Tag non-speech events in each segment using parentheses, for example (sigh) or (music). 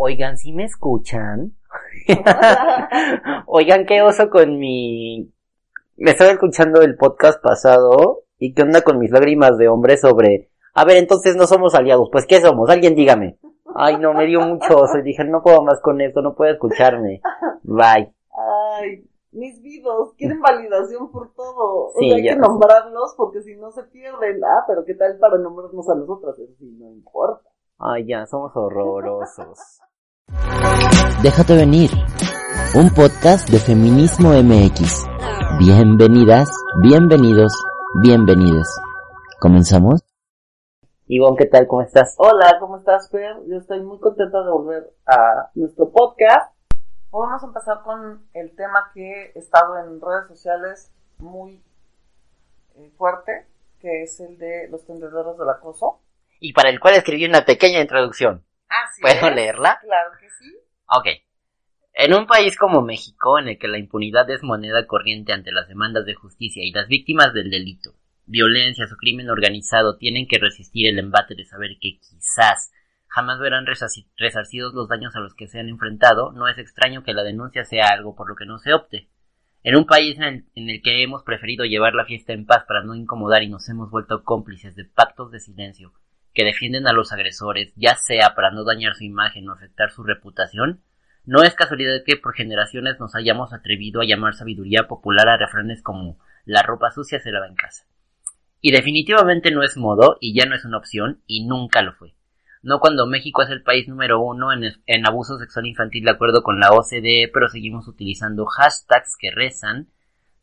Oigan, ¿sí me escuchan? (laughs) Oigan, qué oso con mi... Me estaba escuchando el podcast pasado y qué onda con mis lágrimas de hombre sobre... A ver, entonces no somos aliados. Pues, ¿qué somos? Alguien dígame. Ay, no, me dio mucho oso. Y dije, no puedo más con esto, no puedo escucharme. Bye. Ay, mis vivos, quieren validación por todo. Sí, o sea, hay que nombrarlos porque si no se pierden. Ah, pero ¿qué tal para nombrarnos a nosotras? Eso sí, no importa. Ay, ya, somos horrorosos. Déjate venir. Un podcast de Feminismo MX. Bienvenidas, bienvenidos, bienvenidos. ¿Comenzamos? Ivonne, ¿qué tal? ¿Cómo estás? Hola, ¿cómo estás, Fer? Yo estoy muy contenta de volver a nuestro podcast. Vamos a empezar con el tema que he estado en redes sociales muy eh, fuerte, que es el de los tendederos del acoso. Y para el cual escribí una pequeña introducción. Así ¿Puedo es. leerla? Claro que sí. Ok. En un país como México, en el que la impunidad es moneda corriente ante las demandas de justicia y las víctimas del delito, violencias o crimen organizado tienen que resistir el embate de saber que quizás jamás verán resarci- resarcidos los daños a los que se han enfrentado, no es extraño que la denuncia sea algo por lo que no se opte. En un país en el, en el que hemos preferido llevar la fiesta en paz para no incomodar y nos hemos vuelto cómplices de pactos de silencio que defienden a los agresores, ya sea para no dañar su imagen o afectar su reputación, no es casualidad que por generaciones nos hayamos atrevido a llamar sabiduría popular a refranes como la ropa sucia se lava en casa. Y definitivamente no es modo, y ya no es una opción, y nunca lo fue. No cuando México es el país número uno en, abuso sexual infantil de acuerdo con la OCDE, pero seguimos utilizando hashtags que rezan,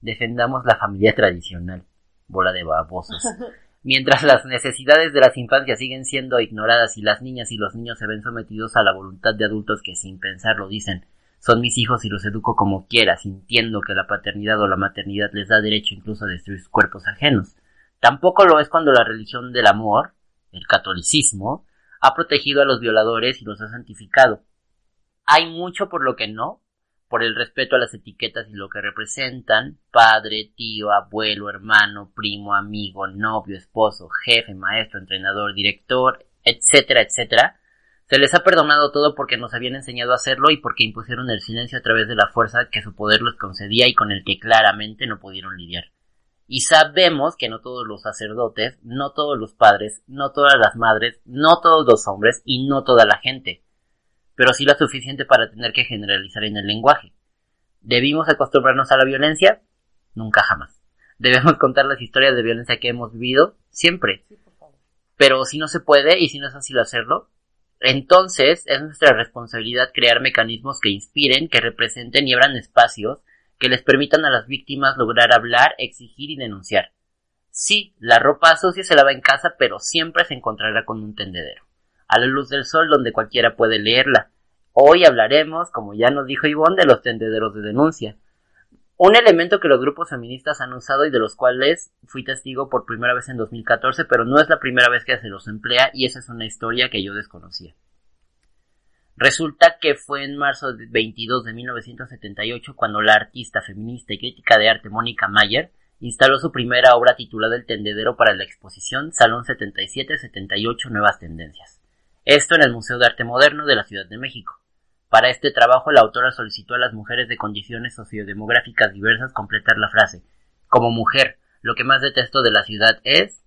defendamos la familia tradicional. Bola de babosos. (laughs) Mientras las necesidades de las infancias siguen siendo ignoradas y las niñas y los niños se ven sometidos a la voluntad de adultos que sin pensarlo dicen son mis hijos y los educo como quiera, sintiendo que la paternidad o la maternidad les da derecho incluso a destruir sus cuerpos ajenos. Tampoco lo es cuando la religión del amor, el catolicismo, ha protegido a los violadores y los ha santificado. Hay mucho por lo que no, por el respeto a las etiquetas y lo que representan, padre, tío, abuelo, hermano, primo, amigo, novio, esposo, jefe, maestro, entrenador, director, etcétera, etcétera, se les ha perdonado todo porque nos habían enseñado a hacerlo y porque impusieron el silencio a través de la fuerza que su poder les concedía y con el que claramente no pudieron lidiar. Y sabemos que no todos los sacerdotes, no todos los padres, no todas las madres, no todos los hombres y no toda la gente pero sí la suficiente para tener que generalizar en el lenguaje. ¿Debimos acostumbrarnos a la violencia? Nunca jamás. ¿Debemos (laughs) contar las historias de violencia que hemos vivido? Siempre. Pero si no se puede y si no es fácil hacerlo, entonces es nuestra responsabilidad crear mecanismos que inspiren, que representen y abran espacios que les permitan a las víctimas lograr hablar, exigir y denunciar. Sí, la ropa sucia se lava en casa, pero siempre se encontrará con un tendedero a la luz del sol donde cualquiera puede leerla. Hoy hablaremos, como ya nos dijo Ivonne, de los tendederos de denuncia. Un elemento que los grupos feministas han usado y de los cuales fui testigo por primera vez en 2014, pero no es la primera vez que se los emplea y esa es una historia que yo desconocía. Resulta que fue en marzo de 22 de 1978 cuando la artista feminista y crítica de arte Mónica Mayer instaló su primera obra titulada El tendedero para la exposición Salón 77-78 Nuevas Tendencias. Esto en el Museo de Arte Moderno de la Ciudad de México. Para este trabajo la autora solicitó a las mujeres de condiciones sociodemográficas diversas completar la frase Como mujer, lo que más detesto de la ciudad es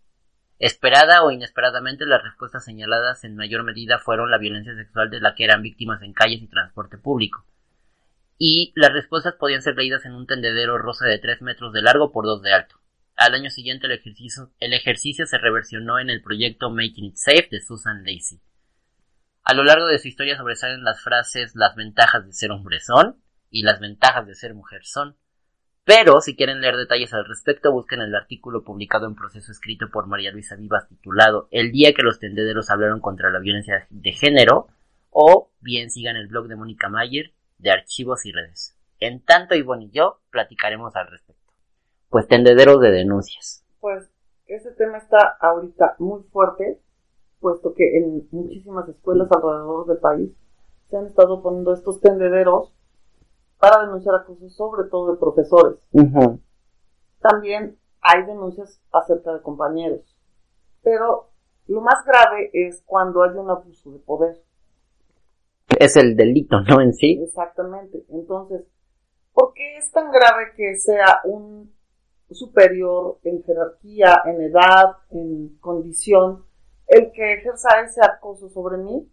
Esperada o inesperadamente las respuestas señaladas en mayor medida fueron la violencia sexual de la que eran víctimas en calles y transporte público. Y las respuestas podían ser leídas en un tendedero rosa de 3 metros de largo por 2 de alto. Al año siguiente el ejercicio, el ejercicio se reversionó en el proyecto Making It Safe de Susan Lacey. A lo largo de su historia sobresalen las frases las ventajas de ser hombre son y las ventajas de ser mujer son. Pero si quieren leer detalles al respecto, busquen el artículo publicado en proceso escrito por María Luisa Vivas titulado El día que los tendederos hablaron contra la violencia de género o bien sigan el blog de Mónica Mayer de archivos y redes. En tanto Ivonne y yo platicaremos al respecto. Pues tendederos de denuncias. Pues ese tema está ahorita muy fuerte, puesto que en muchísimas escuelas alrededor del país se han estado poniendo estos tendederos para denunciar acoso, sobre todo de profesores. También hay denuncias acerca de compañeros. Pero lo más grave es cuando hay un abuso de poder. Es el delito, ¿no? En sí. Exactamente. Entonces, ¿por qué es tan grave que sea un superior en jerarquía, en edad, en condición, el que ejerza ese acoso sobre mí?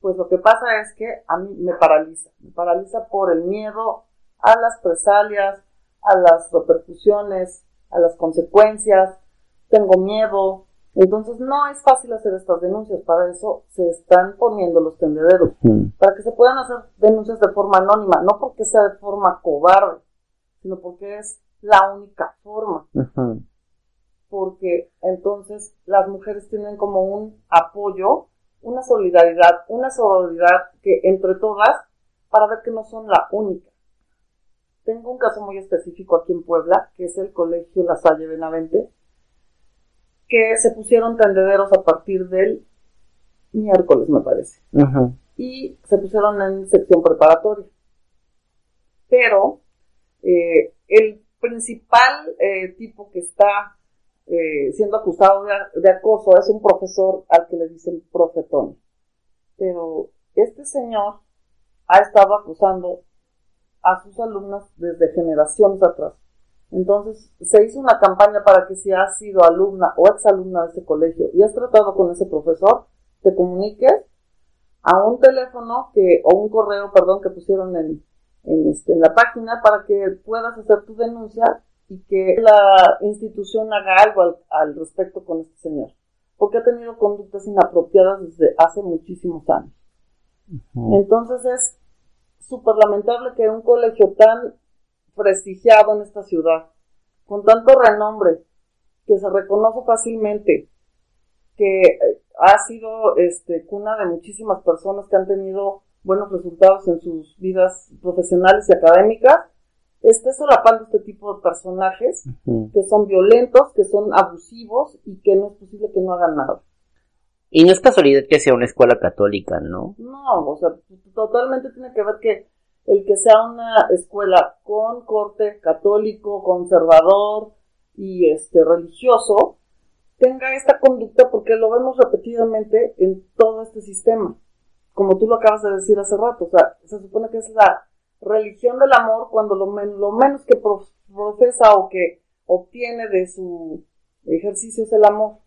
Pues lo que pasa es que a mí me paraliza. Me paraliza por el miedo a las presalias, a las repercusiones, a las consecuencias. Tengo miedo, entonces no es fácil hacer estas denuncias, para eso se están poniendo los tendederos, para que se puedan hacer denuncias de forma anónima, no porque sea de forma cobarde, sino porque es la única forma. Porque entonces las mujeres tienen como un apoyo, una solidaridad, una solidaridad que entre todas, para ver que no son la única. Tengo un caso muy específico aquí en Puebla, que es el Colegio La Salle Benavente, que se pusieron tendederos a partir del miércoles, me parece. Y se pusieron en sección preparatoria. Pero eh, el principal eh, tipo que está eh, siendo acusado de, acoso es un profesor al que le dicen profetón. Pero este señor ha estado acusando a sus alumnas desde generaciones atrás. Entonces, se hizo una campaña para que si has sido alumna o exalumna de ese colegio y has tratado con ese profesor, te comuniques a un teléfono que, o un correo, perdón, que pusieron en, en, este, en la página para que puedas hacer tu denuncia y que la institución haga algo al, al respecto con este señor. Porque ha tenido conductas inapropiadas desde hace muchísimos años. Entonces es súper lamentable que un colegio tan prestigiado en esta ciudad, con tanto renombre, que se reconoce fácilmente, que eh, ha sido este, cuna de muchísimas personas que han tenido buenos resultados en sus vidas profesionales y académicas, esté solapando este tipo de personajes que son violentos, que son abusivos y que no es posible que no hagan nada. Y no es casualidad que sea una escuela católica, ¿no? No, o sea, totalmente tiene que ver que el que sea una escuela con corte católico, conservador y este religioso, tenga esta conducta porque lo vemos repetidamente en todo este sistema. Como tú lo acabas de decir hace rato, o sea, se supone que es la religión del amor cuando lo, lo menos que profesa o que obtiene de su ejercicio es el amor.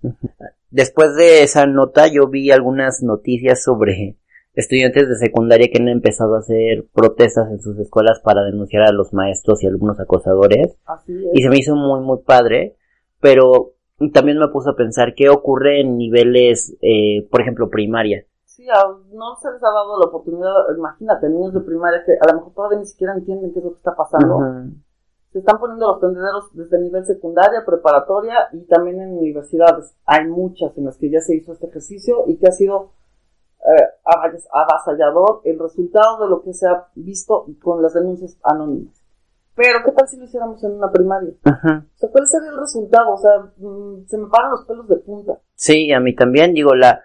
Después de esa nota yo vi algunas noticias sobre estudiantes de secundaria que han empezado a hacer protestas en sus escuelas para denunciar a los maestros y algunos acosadores. Y se me hizo muy, muy padre, pero también me puso a pensar qué ocurre en niveles, eh, por ejemplo, primaria. Sí, no se les ha dado la oportunidad, imagínate, niños de primaria que a lo mejor todavía ni siquiera entienden qué es lo que está pasando. Se están poniendo los tendederos desde nivel secundaria, preparatoria y también en universidades. Hay muchas en las que ya se hizo este ejercicio y que ha sido eh, avasallador el resultado de lo que se ha visto con las denuncias anónimas. Pero, ¿qué tal si lo hiciéramos en una primaria? O sea, ¿cuál sería el resultado? O sea, mm, se me paran los pelos de punta. Sí, a mí también, digo, la,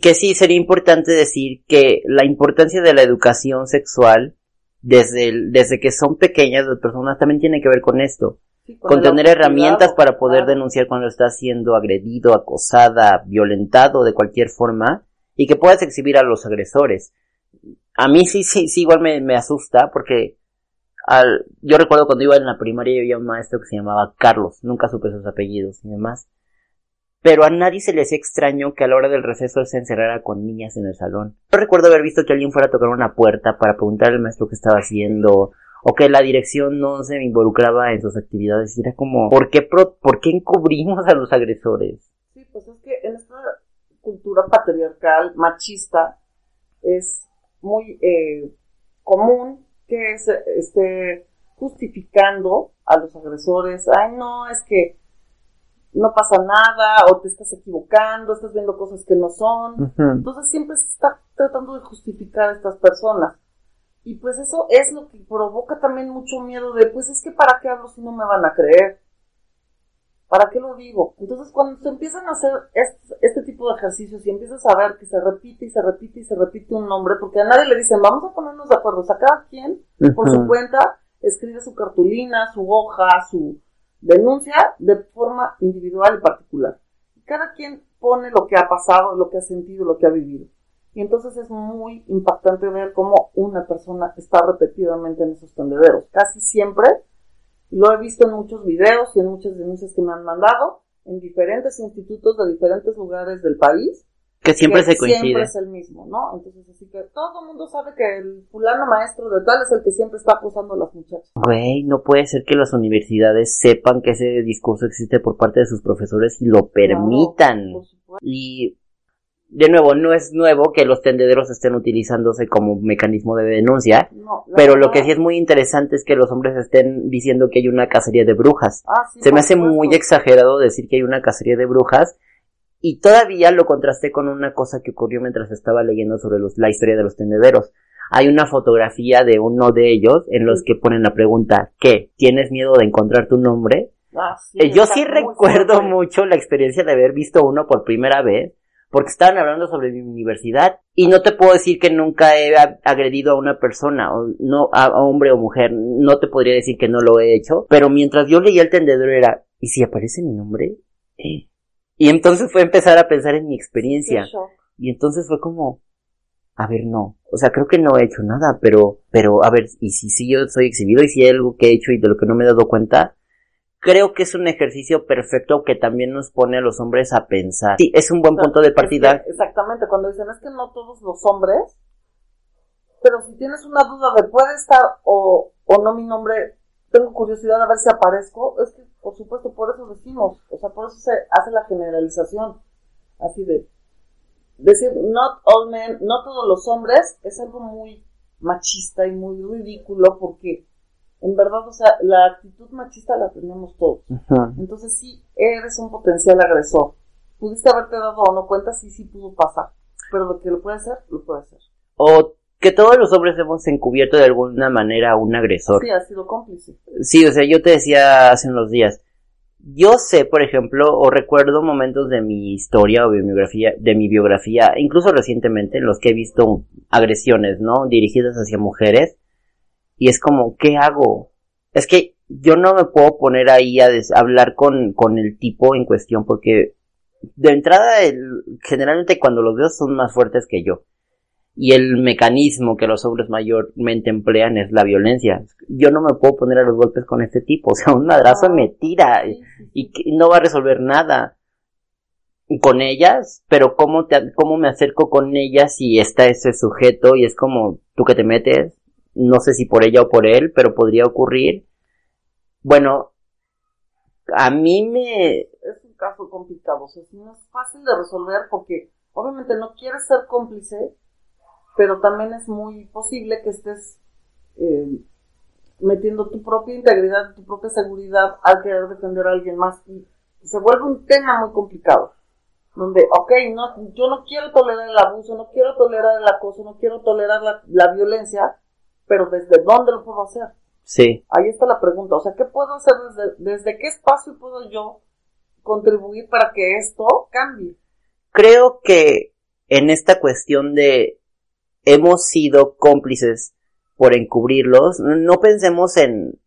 que sí sería importante decir que la importancia de la educación sexual desde, desde que son pequeñas las personas también tiene que ver con esto. con, tener herramientas para poder denunciar cuando está siendo agredido, acosada, violentado de cualquier forma y que puedas exhibir a los agresores. A mí sí, sí, sí, igual me, me asusta porque al, yo recuerdo cuando iba en la primaria había un maestro que se llamaba Carlos, nunca supe sus apellidos y demás. Pero a nadie se le hacía extraño que a la hora del receso se encerrara con niñas en el salón. Yo recuerdo haber visto que alguien fuera a tocar una puerta para preguntar al maestro qué estaba haciendo, o que la dirección no se involucraba en sus actividades. Y era como, ¿por qué, ¿por qué encubrimos a los agresores? Sí, pues es que en esta cultura patriarcal, machista, es muy eh, común que se esté justificando a los agresores. Ay, no, es que no pasa nada, o te estás equivocando, estás viendo cosas que no son. Entonces siempre se está tratando de justificar a estas personas. Y pues eso es lo que provoca también mucho miedo de, pues es que para qué hablo si no me van a creer. ¿Para qué lo digo? Entonces cuando se empiezan a hacer este, este tipo de ejercicios y empiezas a ver que se repite y se repite y se repite un nombre, porque a nadie le dicen, vamos a ponernos de acuerdo, o sea, cada quien por su cuenta escribe su cartulina, su hoja, su denuncia de forma individual y particular. Cada quien pone lo que ha pasado, lo que ha sentido, lo que ha vivido. Y entonces es muy impactante ver cómo una persona está repetidamente en esos tendederos. Casi siempre, lo he visto en muchos videos y en muchas denuncias que me han mandado, en diferentes institutos de diferentes lugares del país, Que siempre que se coincide. Siempre es el mismo, ¿no? Entonces, así que todo el mundo sabe que el fulano maestro de tal es el que siempre está acusando a las muchachas. Güey, no puede ser que las universidades sepan que ese discurso existe por parte de sus profesores y lo permitan. Claro, por supuesto. Y de nuevo, no es nuevo que los tendederos estén utilizándose como mecanismo de denuncia, No, pero lo verdad- que sí es muy interesante es que los hombres estén diciendo que hay una cacería de brujas. Ah, sí, Se me hace supuesto. muy exagerado decir que hay una cacería de brujas y todavía lo contrasté con una cosa que ocurrió mientras estaba leyendo sobre los- la historia de los tendederos. Hay una fotografía de uno de ellos en los que ponen la pregunta, ¿qué? ¿Tienes miedo de encontrar tu nombre? Ah, sí, Eh, Yo sí recuerdo mucho la experiencia de haber visto uno por primera vez, porque estaban hablando sobre mi universidad y no te puedo decir que nunca he agredido a una persona, o no a, a hombre o mujer, no te podría decir que no lo he hecho, pero mientras yo leía el tendedero era, ¿y si aparece mi nombre? Eh. Y entonces fue empezar a pensar en mi experiencia. Y entonces fue como, a ver, no. O sea, creo que no he hecho nada, pero, pero, a ver, y si sí yo soy exhibido y si hay algo que he hecho y de lo que no me he dado cuenta, creo que es un ejercicio perfecto que también nos pone a los hombres a pensar. Sí, es un buen O sea, punto de partida. exactamente, cuando dicen es que no todos los hombres, pero si tienes una duda de puede estar o, o no mi nombre, tengo curiosidad a ver si aparezco, es que por supuesto por eso decimos, o sea, por eso se hace la generalización, así de decir not all men, no todos los hombres, es algo muy machista y muy ridículo porque en verdad, o sea, la actitud machista la tenemos todos. Entonces sí, eres un potencial agresor. Pudiste haberte dado o no cuenta, sí, sí pudo pasar. Pero lo que lo puede hacer, lo puede hacer. O que todos los hombres hemos encubierto de alguna manera a un agresor. Sí, ha sido cómplice. Sí, o sea, yo te decía hace unos días, yo sé, por ejemplo, o recuerdo momentos de mi historia o de mi biografía, de mi biografía, incluso recientemente, en los que he visto agresiones, ¿no? Dirigidas hacia mujeres, y es como, ¿qué hago? Es que yo no me puedo poner ahí a hablar con, con el tipo en cuestión, porque de entrada, el- generalmente cuando los veo son más fuertes que yo. Y el mecanismo que los hombres mayormente emplean es la violencia. Yo no me puedo poner a los golpes con este tipo. (laughs) O sea, un madrazo me tira sí, y que no va a resolver nada con ellas, pero cómo te, cómo me acerco con ellas si está ese sujeto y es como tú que te metes, no sé si por ella o por él, pero podría ocurrir. Bueno, a mí me, Es un caso complicado. O sea, no es fácil de resolver porque obviamente no quieres ser cómplice, pero también es muy posible que estés eh, metiendo tu propia integridad, tu propia seguridad al querer defender a alguien más. Y se vuelve un tema muy complicado. Donde, ok, no, yo no quiero tolerar el abuso, no quiero tolerar el acoso, no quiero tolerar la, la violencia, pero ¿desde dónde lo puedo hacer? sí, Ahí está la pregunta. O sea, ¿qué puedo hacer desde, desde qué espacio puedo yo contribuir para que esto cambie? creo que en esta cuestión de hemos sido cómplices por encubrirlos, no pensemos en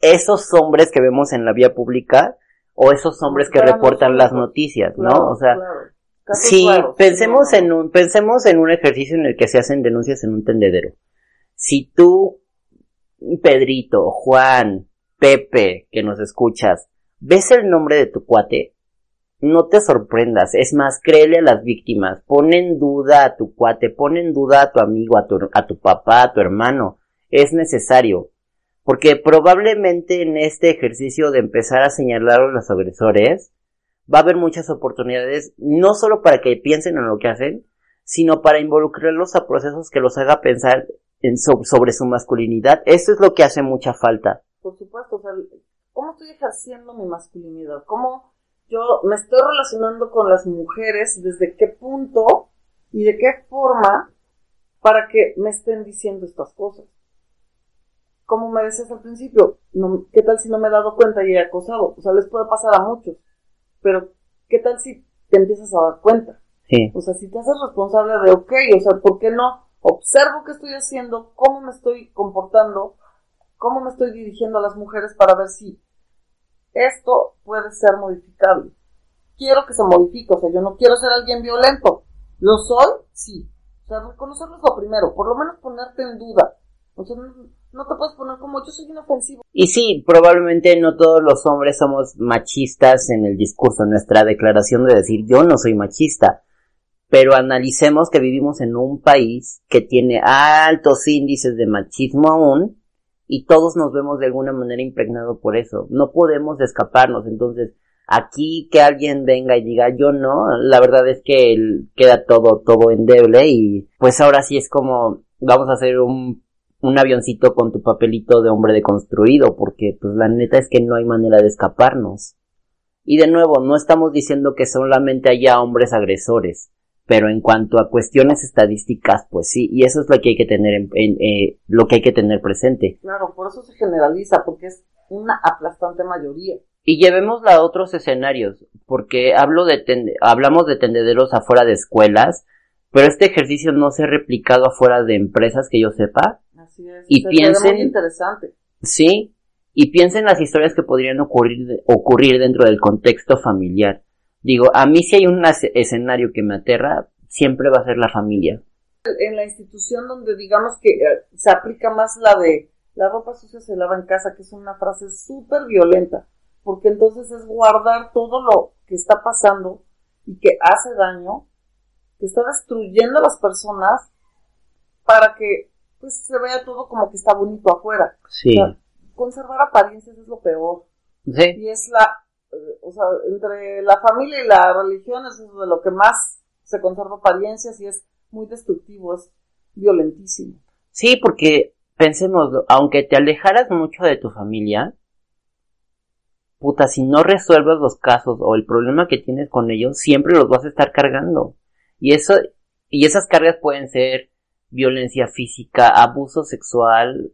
esos hombres que vemos en la vía pública o esos hombres si que reportan las noticias, ¿no? Claro, O sea, claro. Claros, pensemos en un, pensemos en un ejercicio en el que se hacen denuncias en un tendedero. Si tú, Pedrito, Juan, Pepe, que nos escuchas, ves el nombre de tu cuate, no te sorprendas, es más, créele a las víctimas, pon en duda a tu cuate, pon en duda a tu amigo, a tu, a tu papá, a tu hermano, es necesario. Porque probablemente en este ejercicio de empezar a señalar a los agresores, va a haber muchas oportunidades, no solo para que piensen en lo que hacen, sino para involucrarlos a procesos que los haga pensar en so- sobre su masculinidad. Eso es lo que hace mucha falta. Por supuesto, cómo estoy ejerciendo mi masculinidad, cómo yo me estoy relacionando con las mujeres, desde qué punto y de qué forma para que me estén diciendo estas cosas. Como me decías al principio, ¿qué tal si no me he dado cuenta y he acosado? O sea, les puede pasar a muchos, pero ¿qué tal si te empiezas a dar cuenta? Sí. O sea, si te haces responsable de, ok, o sea, ¿por qué no? Observo qué estoy haciendo, cómo me estoy comportando, cómo me estoy dirigiendo a las mujeres para ver si esto puede ser modificable. Quiero que se modifique, o sea, yo no quiero ser alguien violento. ¿Lo soy? Sí. O sea, reconocerlo es lo primero, por lo menos ponerte en duda. O sea, no, te puedes poner como yo soy inofensivo. Y sí, probablemente no todos los hombres somos machistas en el discurso, nuestra declaración de decir yo no soy machista. Pero analicemos que vivimos en un país que tiene altos índices de machismo aún y todos nos vemos de alguna manera impregnado por eso. No podemos escaparnos. Entonces, aquí que alguien venga y diga yo no, la verdad es que queda todo, todo endeble y pues ahora sí es como vamos a hacer un, un avioncito con tu papelito de hombre deconstruido porque pues la neta es que no hay manera de escaparnos. Y de nuevo, no estamos diciendo que solamente haya hombres agresores pero en cuanto a cuestiones estadísticas, pues sí, y eso es lo que hay que tener en, eh, lo que hay que tener presente. Claro, por eso se generaliza, porque es una aplastante mayoría. Y llevémosla a otros escenarios, porque hablo de hablamos de tendederos afuera de escuelas, pero este ejercicio no se ha replicado afuera de empresas que yo sepa. Así es. Y piensen, muy interesante. Sí, y piensen las historias que podrían ocurrir, ocurrir dentro del contexto familiar. Digo, a mí si hay un escenario que me aterra, siempre va a ser la familia. En la institución donde digamos que eh, se aplica más la de la ropa sucia se lava en casa, que es una frase súper violenta, porque entonces es guardar todo lo que está pasando y que hace daño, que está destruyendo a las personas para que pues se vea todo como que está bonito afuera. Sí. conservar apariencias es lo peor. Sí. Y es la o sea, entre la familia y la religión es de lo que más se conserva apariencias y es muy destructivo, es violentísimo. Sí, porque pensemos, aunque te alejaras mucho de tu familia, puta, si no resuelves los casos o el problema que tienes con ellos, siempre los vas a estar cargando. Y eso, y esas cargas pueden ser violencia física, abuso sexual,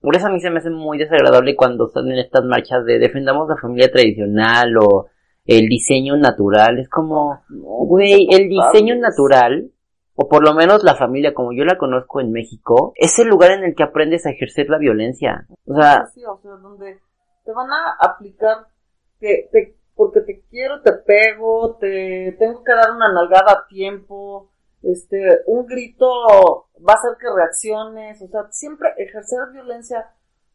por eso a mí se me hace muy desagradable cuando están en estas marchas de defendamos la familia tradicional o el diseño natural. Es como, güey, el diseño natural, o por lo menos la familia como yo la conozco en México, es el lugar en el que aprendes a ejercer la violencia. O sea, sí, o sea donde te van a aplicar que te, porque te quiero, te pego, te tengo que dar una nalgada a tiempo, este, un grito va a hacer que reacciones, o sea, siempre ejercer violencia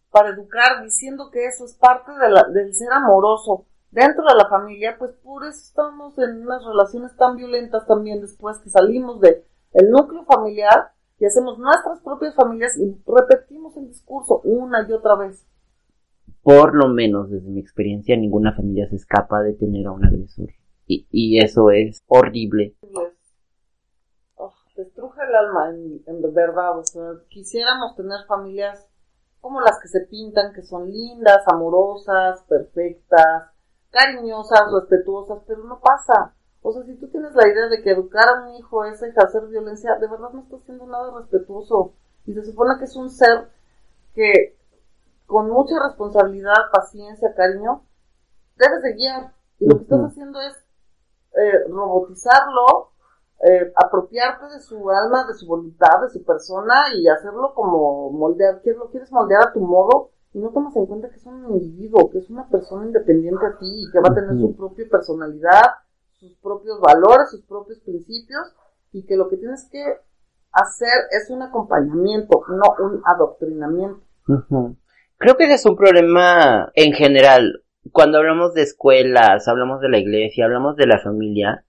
para educar, diciendo que eso es parte del ser amoroso dentro de la familia, pues por eso estamos en unas relaciones tan violentas también después que salimos de núcleo familiar y hacemos nuestras propias familias y repetimos el discurso una y otra vez. Por lo menos desde mi experiencia, ninguna familia se escapa de tener a un agresor. Y, y eso es horrible el alma, en, verdad. O sea, quisiéramos tener familias como las que se pintan, que son lindas, amorosas, perfectas, cariñosas, respetuosas, pero no pasa. O sea, si tú tienes la idea de que educar a un hijo es ejercer violencia, de verdad no estás haciendo nada respetuoso. Y se supone que es un ser que con mucha responsabilidad, paciencia, cariño, debes de guiar. Y lo que estás haciendo es eh, robotizarlo eh, apropiarte de su alma, de su voluntad, de su persona y hacerlo como moldear, lo quieres moldear a tu modo y no tomas en cuenta que es un individuo, que es una persona independiente a ti y que va a tener su propia personalidad, sus propios valores, sus propios principios y que lo que tienes que hacer es un acompañamiento, no un adoctrinamiento. Creo que ese es un problema en general. Cuando hablamos de escuelas, hablamos de la iglesia, hablamos de la familia,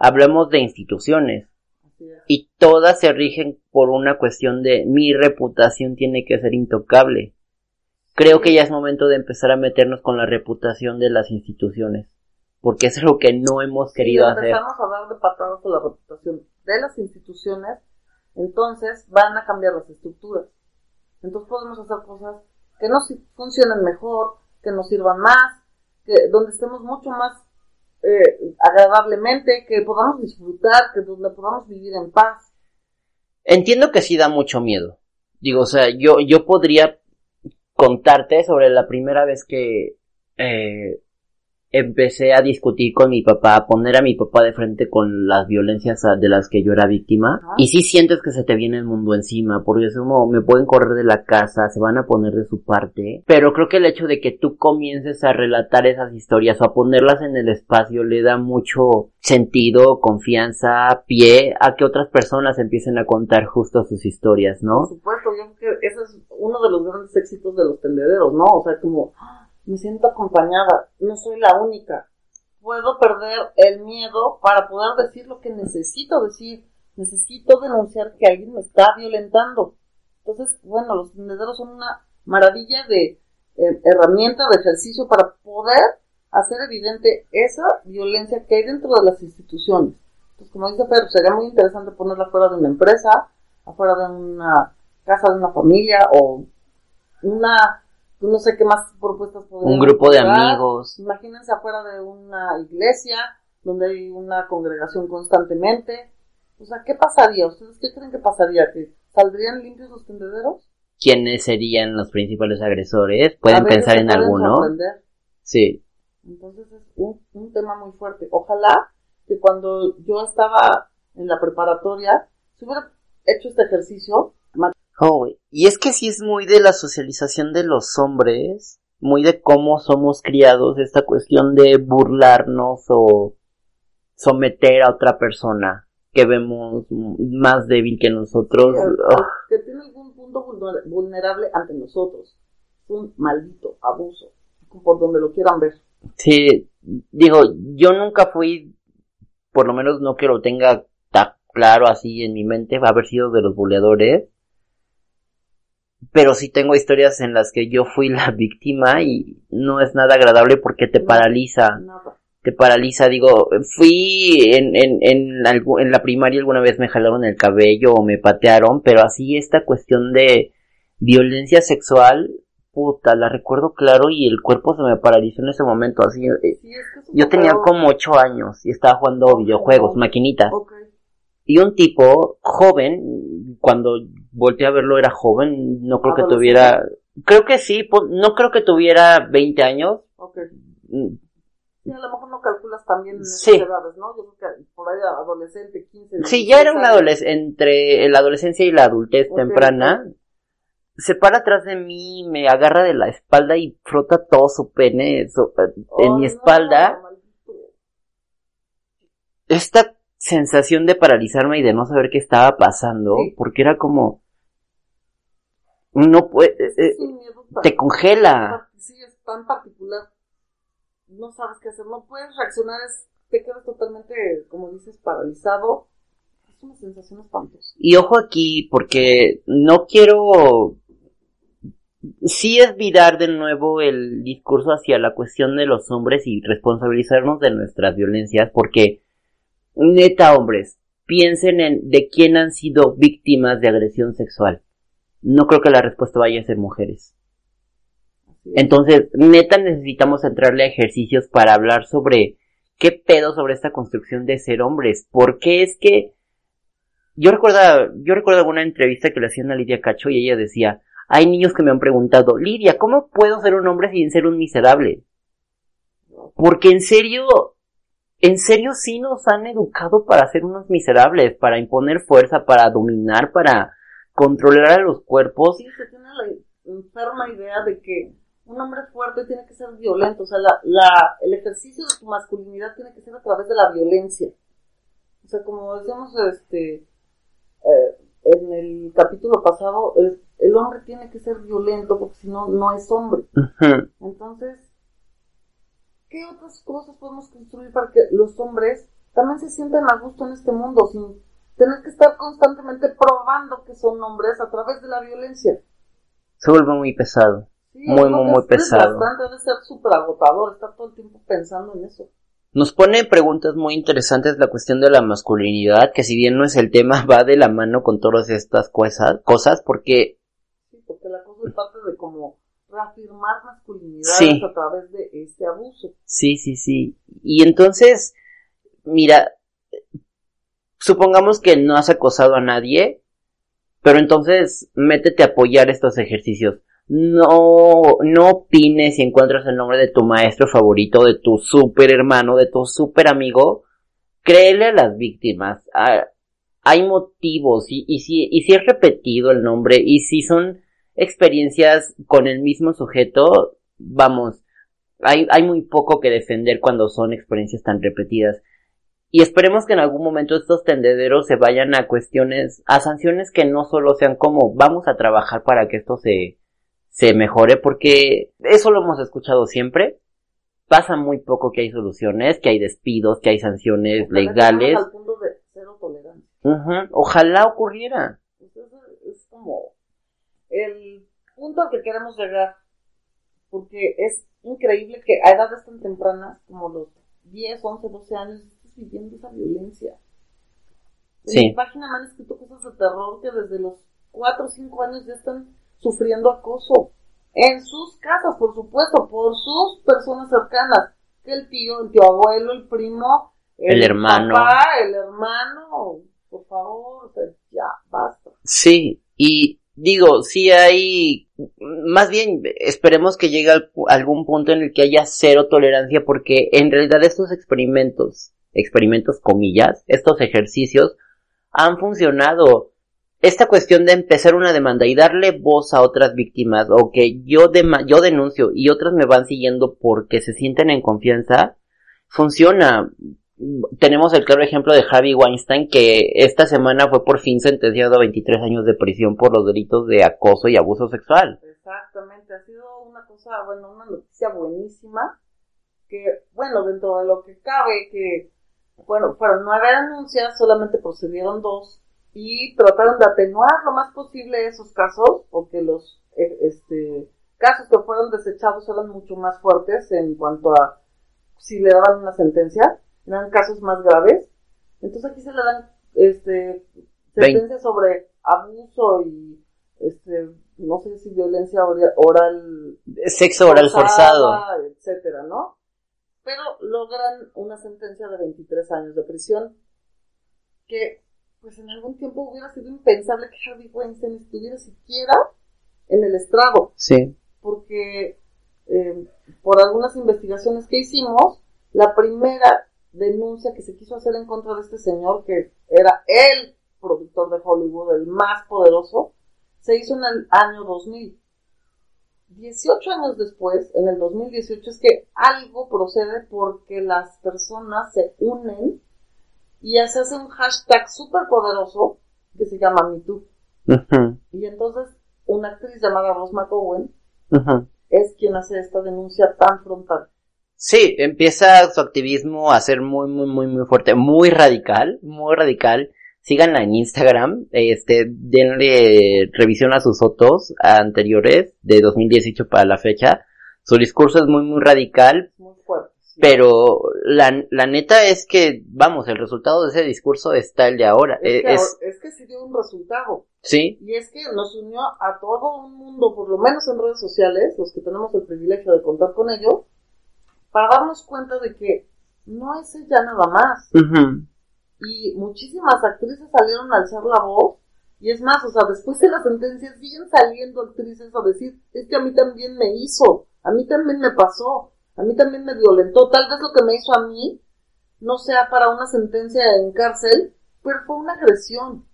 hablamos de instituciones y todas se rigen por una cuestión de mi reputación tiene que ser intocable. Creo que ya es momento de empezar a meternos con la reputación de las instituciones, porque es lo que no hemos querido si hacer. empezamos a dar de patadas a la reputación de las instituciones, entonces van a cambiar las estructuras. Entonces podemos hacer cosas que no funcionan mejor, que nos sirvan más, que donde estemos mucho más eh, agradablemente, que podamos disfrutar, que donde podamos vivir en paz. Entiendo que sí da mucho miedo. Digo, o sea, yo, yo podría contarte sobre la primera vez que eh, empecé a discutir con mi papá, a poner a mi papá de frente con las violencias de las que yo era víctima. Y sí sientes que se te viene el mundo encima, porque es como, me pueden correr de la casa, se van a poner de su parte. Pero creo que el hecho de que tú comiences a relatar esas historias o a ponerlas en el espacio le da mucho sentido, confianza, pie a que otras personas empiecen a contar justo sus historias, ¿no? Por supuesto, yo creo que ese es uno de los grandes éxitos de los tendederos, ¿no? O sea, como me siento acompañada, no soy la única. Puedo perder el miedo para poder decir lo que necesito decir. Necesito denunciar que alguien me está violentando. Entonces, bueno, los tendederos son una maravilla de eh, herramienta, de ejercicio para poder hacer evidente esa violencia que hay dentro de las instituciones. Entonces, como dice Pedro, sería muy interesante ponerla fuera de una empresa, afuera de una casa de una familia o una no sé qué más propuestas podrían Un grupo de amigos. Imagínense afuera de una iglesia donde hay una congregación constantemente. O sea, ¿qué pasaría? ¿Ustedes qué creen que pasaría? ¿Que saldrían limpios los tendederos? ¿Quiénes serían los principales agresores? ¿Pueden pensar en alguno? Sí. Entonces es un, un tema muy fuerte. Ojalá que cuando yo estaba en la preparatoria, se hubiera hecho este ejercicio, Oh, y es que sí es muy de la socialización de los hombres, muy de cómo somos criados, esta cuestión de burlarnos o someter a otra persona que vemos más débil que nosotros. Que tiene algún punto vulnerable ante nosotros. Un maldito abuso, por donde lo quieran ver. Sí, digo, yo nunca fui, por lo menos no que lo tenga tan claro así en mi mente, haber sido de los buleadores pero sí tengo historias en las que yo fui la (laughs) víctima y no es nada agradable porque te paraliza. Te paraliza, digo, fui en, en, en, en la primaria alguna vez me jalaron el cabello o me patearon, pero así esta cuestión de violencia sexual, puta, la recuerdo claro y el cuerpo se me paralizó en ese momento, así. Eh, yo tenía como ocho años y estaba jugando videojuegos, maquinitas. Y un tipo joven, cuando volteé a verlo era joven, no creo que tuviera, creo que sí, no creo que tuviera 20 años. Okay. Mm. Sí, a lo mejor no calculas también en sí. edades, ¿no? Yo creo que por ahí adolescente, 15. Sí, ya era un adolescente, entre la adolescencia y la adultez temprana. Se para atrás de mí, me agarra de la espalda y frota todo su pene en mi espalda. Esta sensación de paralizarme y de no saber qué estaba pasando, porque era como, no puede, eh, te congela. Sí, es tan particular. No sabes qué hacer, no puedes reaccionar, es, te quedas totalmente, como dices, paralizado. Es una sensación espantosa. Y ojo aquí, porque no quiero sí es virar de nuevo el discurso hacia la cuestión de los hombres y responsabilizarnos de nuestras violencias, porque Neta, hombres, piensen en de quién han sido víctimas de agresión sexual. No creo que la respuesta vaya a ser mujeres. Entonces, neta, necesitamos entrarle a ejercicios para hablar sobre qué pedo sobre esta construcción de ser hombres. Porque es que yo recuerdo, yo recuerdo alguna entrevista que le hacían a Lidia Cacho y ella decía, hay niños que me han preguntado, Lidia, ¿cómo puedo ser un hombre sin ser un miserable? Porque en serio, en serio sí nos han educado para ser unos miserables, para imponer fuerza, para dominar, para controlar a los cuerpos. Sí, se tiene la enferma idea de que un hombre fuerte tiene que ser violento, o sea, la, la, el ejercicio de tu masculinidad tiene que ser a través de la violencia. O sea, como decíamos este, eh, en el capítulo pasado, el, el, hombre tiene que ser violento porque si no, no es hombre. Entonces, ¿qué otras cosas podemos construir para que los hombres también se sientan a gusto en este mundo sin tener que estar constantemente probando que son hombres a través de la violencia? Se vuelve muy pesado. muy, muy, muy pesado. debe ser súper agotador estar todo el tiempo pensando en eso. Nos pone preguntas muy interesantes la cuestión de la masculinidad, que si bien no es el tema, (laughs) va de la mano con todas estas cosas, cosas porque... Sí, porque la cosa es parte de cómo reafirmar masculinidades a través de este abuso. Sí, sí, sí. Y entonces, mira, supongamos que no has acosado a nadie, pero entonces métete a apoyar estos ejercicios. No, no opines si encuentras el nombre de tu maestro favorito, de tu super hermano, de tu super amigo. Créele a las víctimas. Ah, hay motivos y, y, si, y si es repetido el nombre y si son experiencias con el mismo sujeto, vamos, hay, hay muy poco que defender cuando son experiencias tan repetidas. Y esperemos que en algún momento estos tendederos se vayan a cuestiones, a sanciones que no solo sean como vamos a trabajar para que esto se, se mejore, porque eso lo hemos escuchado siempre. Pasa muy poco que hay soluciones, que hay despidos, que hay sanciones legales. Al punto de cero tolerancia. Ojalá ocurriera. es como el punto al que queremos llegar, porque es increíble que a edades tan tempranas como los 10, 11, 12 años estés viviendo esa violencia. En Sí. mi página me han escrito cosas de terror que desde los 4 o 5 años ya están sufriendo acoso. En sus casas, por supuesto, por sus personas cercanas. Que el tío, el tío abuelo, el primo, El hermano. papá, el hermano. Por favor, o sea, ya, basta. Sí, y digo, sí hay, más bien esperemos que llegue al- algún punto en el que haya cero tolerancia porque en realidad estos experimentos, experimentos comillas, estos ejercicios han funcionado. Esta cuestión de empezar una demanda y darle voz a otras víctimas o que yo, yo denuncio y otras me van siguiendo porque se sienten en confianza, funciona. Tenemos el claro ejemplo de Javi Weinstein que esta semana fue por fin sentenciado a 23 años de prisión por los delitos de acoso y abuso sexual. Exactamente, ha sido una cosa, bueno, una noticia buenísima, que, bueno, dentro de lo que cabe, que, bueno, fueron nueve denuncias, solamente procedieron dos, y trataron de atenuar lo más posible esos casos, porque los, eh, este, casos que fueron desechados eran mucho más fuertes en cuanto a si le daban una sentencia, eran casos más graves, entonces aquí se le dan, este, sentencias sobre abuso y, este, no sé si violencia ora- oral Sexo oral forzado. etcétera, ¿no? Pero logran una sentencia de 23 años de prisión que, pues en algún tiempo hubiera sido impensable que Harvey Weinstein estuviera siquiera en el estrado, Sí. porque eh, por algunas investigaciones que hicimos, la primera denuncia que se quiso hacer en contra de este señor, que era el productor de Hollywood, el más poderoso, se hizo en el año 2000. 18 años después, en el 2018, es que algo procede porque las personas se unen y se hace un hashtag súper poderoso que se llama MeToo. Y entonces una actriz llamada Rose McGowan es quien hace esta denuncia tan frontal. Sí, empieza su activismo a ser muy, muy, muy, muy fuerte, muy radical, muy radical. Síganla en Instagram, este, denle revisión a sus fotos anteriores de 2018 para la fecha. Su discurso es muy, muy radical, muy fuerte. sí. pero la, la neta es que, vamos, el resultado de ese discurso está el de ahora. es, Eh, que, es, es que sí dio un resultado. sí, Y es que nos unió a todo un mundo, por lo menos en redes sociales, los que tenemos el privilegio de contar con ello, para darnos cuenta de que no es ella nada más. Y muchísimas actrices salieron a alzar la voz. Y es más, o sea, después de la sentencia siguen saliendo actrices a decir, es que a mí también me hizo, a mí también me pasó, a mí también me violentó. Tal vez lo que me hizo a mí no sea para una sentencia en cárcel, pero fue una agresión.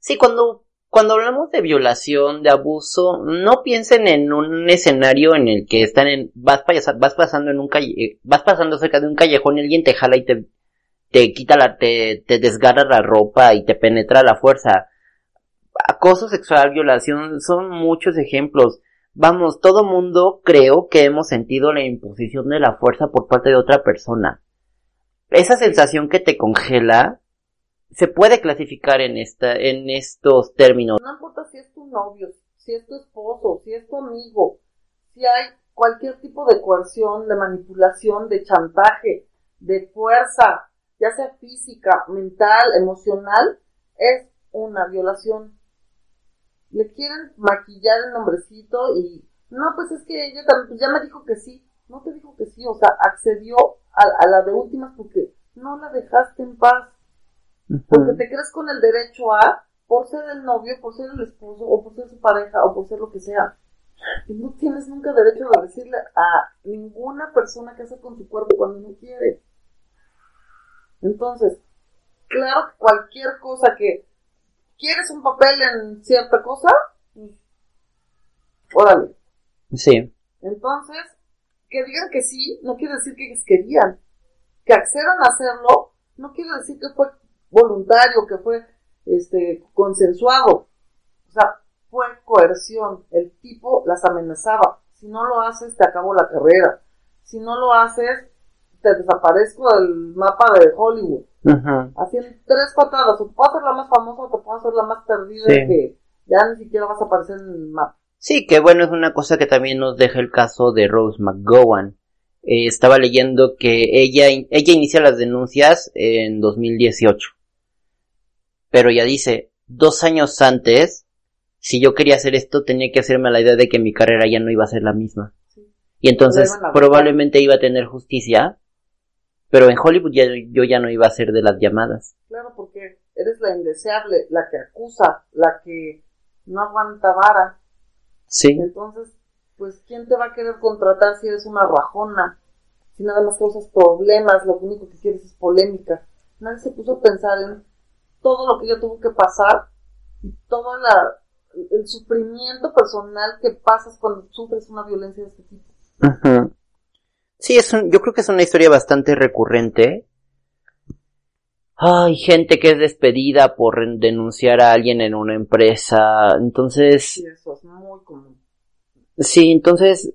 Sí, cuando, cuando hablamos de violación, de abuso, no piensen en un escenario en el que están en, vas, pasa- vas pasando en un calle, eh, vas pasando cerca de un callejón y alguien te jala y te, te quita la, te, te desgarra la ropa y te penetra la fuerza. Acoso sexual, violación, son muchos ejemplos. Vamos, todo mundo creo que hemos sentido la imposición de la fuerza por parte de otra persona. Esa sensación que te congela, se puede clasificar en esta, en estos términos. No importa si es tu novio, si es tu esposo, si es tu amigo, si hay cualquier tipo de coerción, de manipulación, de chantaje, de fuerza, ya sea física, mental, emocional, es una violación. Le quieren maquillar el nombrecito y No, pues es que ella también, pues ya me dijo que sí. No te dijo que sí, o sea, accedió a, a la de últimas porque no la dejaste en paz. Porque te crees con el derecho a, por ser el novio, por ser el esposo, o por ser su pareja, o por ser lo que sea. Y no tienes nunca derecho a decirle a ninguna persona qué hacer con su cuerpo cuando no quiere. Entonces, claro que cualquier cosa que quieres un papel en cierta cosa, pues, órale. Sí. Entonces, que digan que sí, no quiere decir que ellos querían. Que accedan a hacerlo, no quiere decir que fue voluntario, que fue este consensuado. O sea, fue coerción. El tipo las amenazaba. Si no lo haces, te acabo la carrera. Si no lo haces, te desaparezco del mapa de Hollywood. Así en tres patadas. O te puedo hacer la más famosa o te puedo hacer la más perdida Sí. que ya ni siquiera vas a aparecer en el mapa. Sí, que bueno, es una cosa que también nos deja el caso de Rose McGowan. Eh, estaba leyendo que ella, ella inicia las denuncias en 2018. Pero ya dice, dos años antes, si yo quería hacer esto, tenía que hacerme la idea de que mi carrera ya no iba a ser la misma. Sí. Y entonces probablemente iba a tener justicia, pero en Hollywood ya, yo ya no iba a ser de las llamadas. Claro, porque eres la indeseable, la que acusa, la que no aguanta vara. Sí. Entonces, pues, ¿quién te va a querer contratar si eres una rajona? Si nada más causas problemas, lo único que quieres es polémica. Nadie se puso a pensar en todo lo que ella tuvo que pasar y todo la, el sufrimiento personal que pasas cuando sufres una violencia de este tipo. Sí, es un, yo creo que es una historia bastante recurrente. Hay gente que es despedida por denunciar a alguien en una empresa. Entonces, Y eso es muy común. sí, entonces,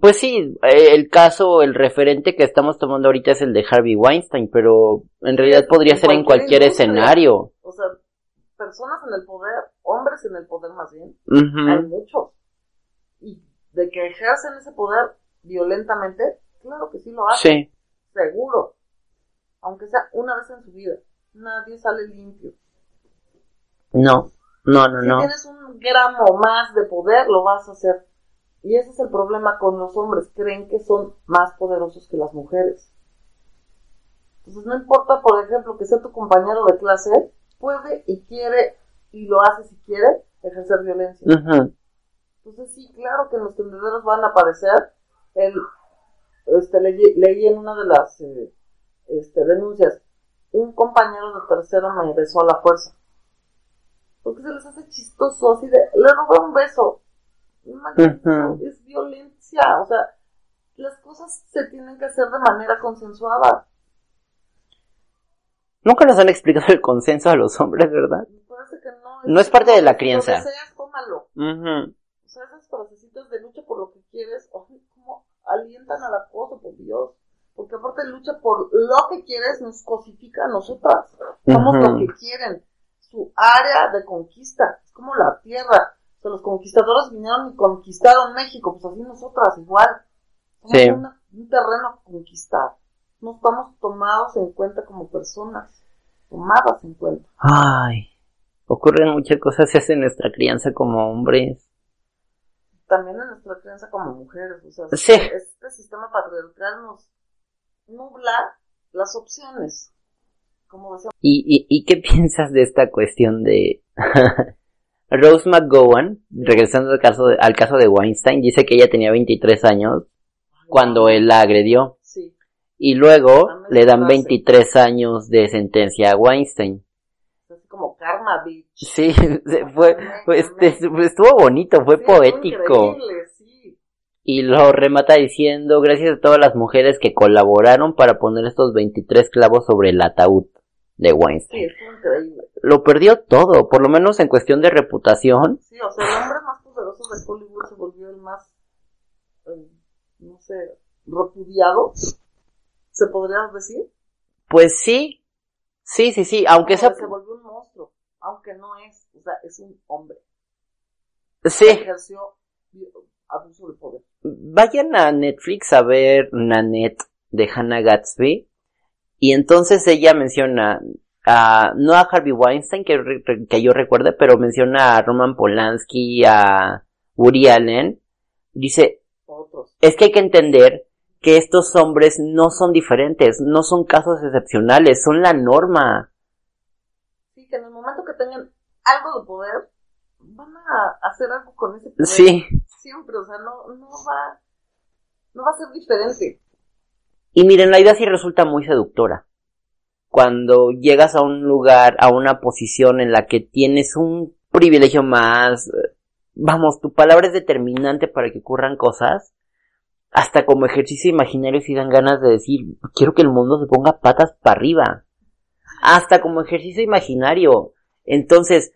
pues sí, eh, el caso, el referente que estamos tomando ahorita es el de Harvey Weinstein, pero en realidad En podría ser en cualquier escenario. O sea, personas en el poder, hombres en el poder más bien, hay muchos. Y de que ejercen ese poder violentamente, claro que sí lo hacen, Sí, seguro. Aunque sea una vez en su vida. Nadie sale limpio. no, no, no, Si no. tienes un gramo más de poder, lo vas a hacer. Y ese es el problema con los hombres. Creen que son más poderosos que las mujeres. Entonces no importa, por ejemplo, que sea tu compañero de clase, puede y quiere, y lo hace si quiere, ejercer violencia. Entonces sí, claro que en los tendederos van a aparecer. El, este, leí, leí en una de las eh, este, denuncias, un compañero de tercero me besó a la fuerza. Porque se les hace chistoso, así de, le robé un beso. Ujú. Es violencia, o sea, las cosas se tienen que hacer de manera consensuada. Nunca nos han explicado el consenso a los hombres, ¿verdad? Parece que no. No es parte de la crianza. Lo deseas, tómalo. Ujú. O sea, esas frasecitas de lucha por lo que quieres, ay, cómo alientan al acoso, por Dios. Porque aparte lucha por lo que quieres, nos cosifica a nosotras. Somos Ujú. lo que quieren. Su área de conquista. Es como la tierra. O sea, los conquistadores vinieron y conquistaron México. Pues así nosotras, igual. Somos Sí. una- un terreno a conquistar. No estamos tomados en cuenta como personas. Tomadas en cuenta. Ay, ocurren muchas cosas en nuestra crianza como hombres. también en nuestra crianza como mujeres, o sea, Sí. este sistema patriarcal nos nubla las opciones. Como decía, ¿Y, y, y qué (laughs) piensas de esta cuestión de (laughs) Rose McGowan, regresando al caso, de, al caso de Weinstein, dice que ella tenía 23 años cuando él la agredió sí, y luego Dame le dan frase. 23 años de sentencia a Weinstein. como karma, bitch. Sí, (laughs) se fue, fue- este, estuvo bonito, fue Sí, poético. sí. Y lo remata diciendo, gracias a todas las mujeres que colaboraron para poner estos 23 clavos sobre el ataúd de Sí, Weinstein. estuvo increíble. Lo perdió todo, por lo menos en cuestión de reputación. Sí, o sea, el hombre más poderoso de Hollywood se volvió el más, eh, no sé, repudiado, se podría decir. Pues sí, sí, sí, sí, aunque sea... se volvió un monstruo, aunque no es, o sea, es un hombre. Sí, Ejerció abuso de poder. vayan a Netflix a ver Nanette de Hannah Gatsby. Y entonces ella menciona a, no a Harvey Weinstein, que, que yo recuerde, pero menciona a Roman Polanski, a Woody Allen, Dice, es que hay que entender que estos hombres no son diferentes, no son casos excepcionales, son la norma. Sí, que en el momento que tengan algo de poder, van a hacer algo con ese poder. Sí, Siempre, o sea, no, no va, no va a ser diferente. Y miren, la idea sí resulta muy seductora. Cuando llegas a un lugar, a una posición en la que tienes un privilegio más, eh, vamos, tu palabra es determinante para que ocurran cosas, hasta como ejercicio imaginario si dan ganas de decir, quiero que el mundo se ponga patas para arriba. Hasta como ejercicio imaginario. Entonces,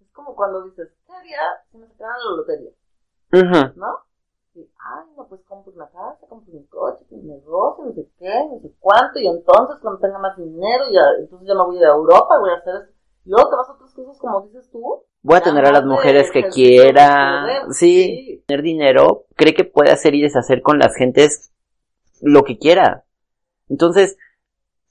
Es como cuando dices, ¿qué haría si me la lotería? ujú, ¿No? No, pues compro una casa, compro un coche, un negocio, no sé qué, no sé cuánto, y entonces cuando tenga más dinero, ya, entonces ya me voy a ir a Europa voy a hacer esto. Y luego te vas a otras cosas como dices tú. voy a tener a las mujeres que quiera. Sí, tener dinero, cree que puede hacer y deshacer con las gentes lo que quiera. Entonces,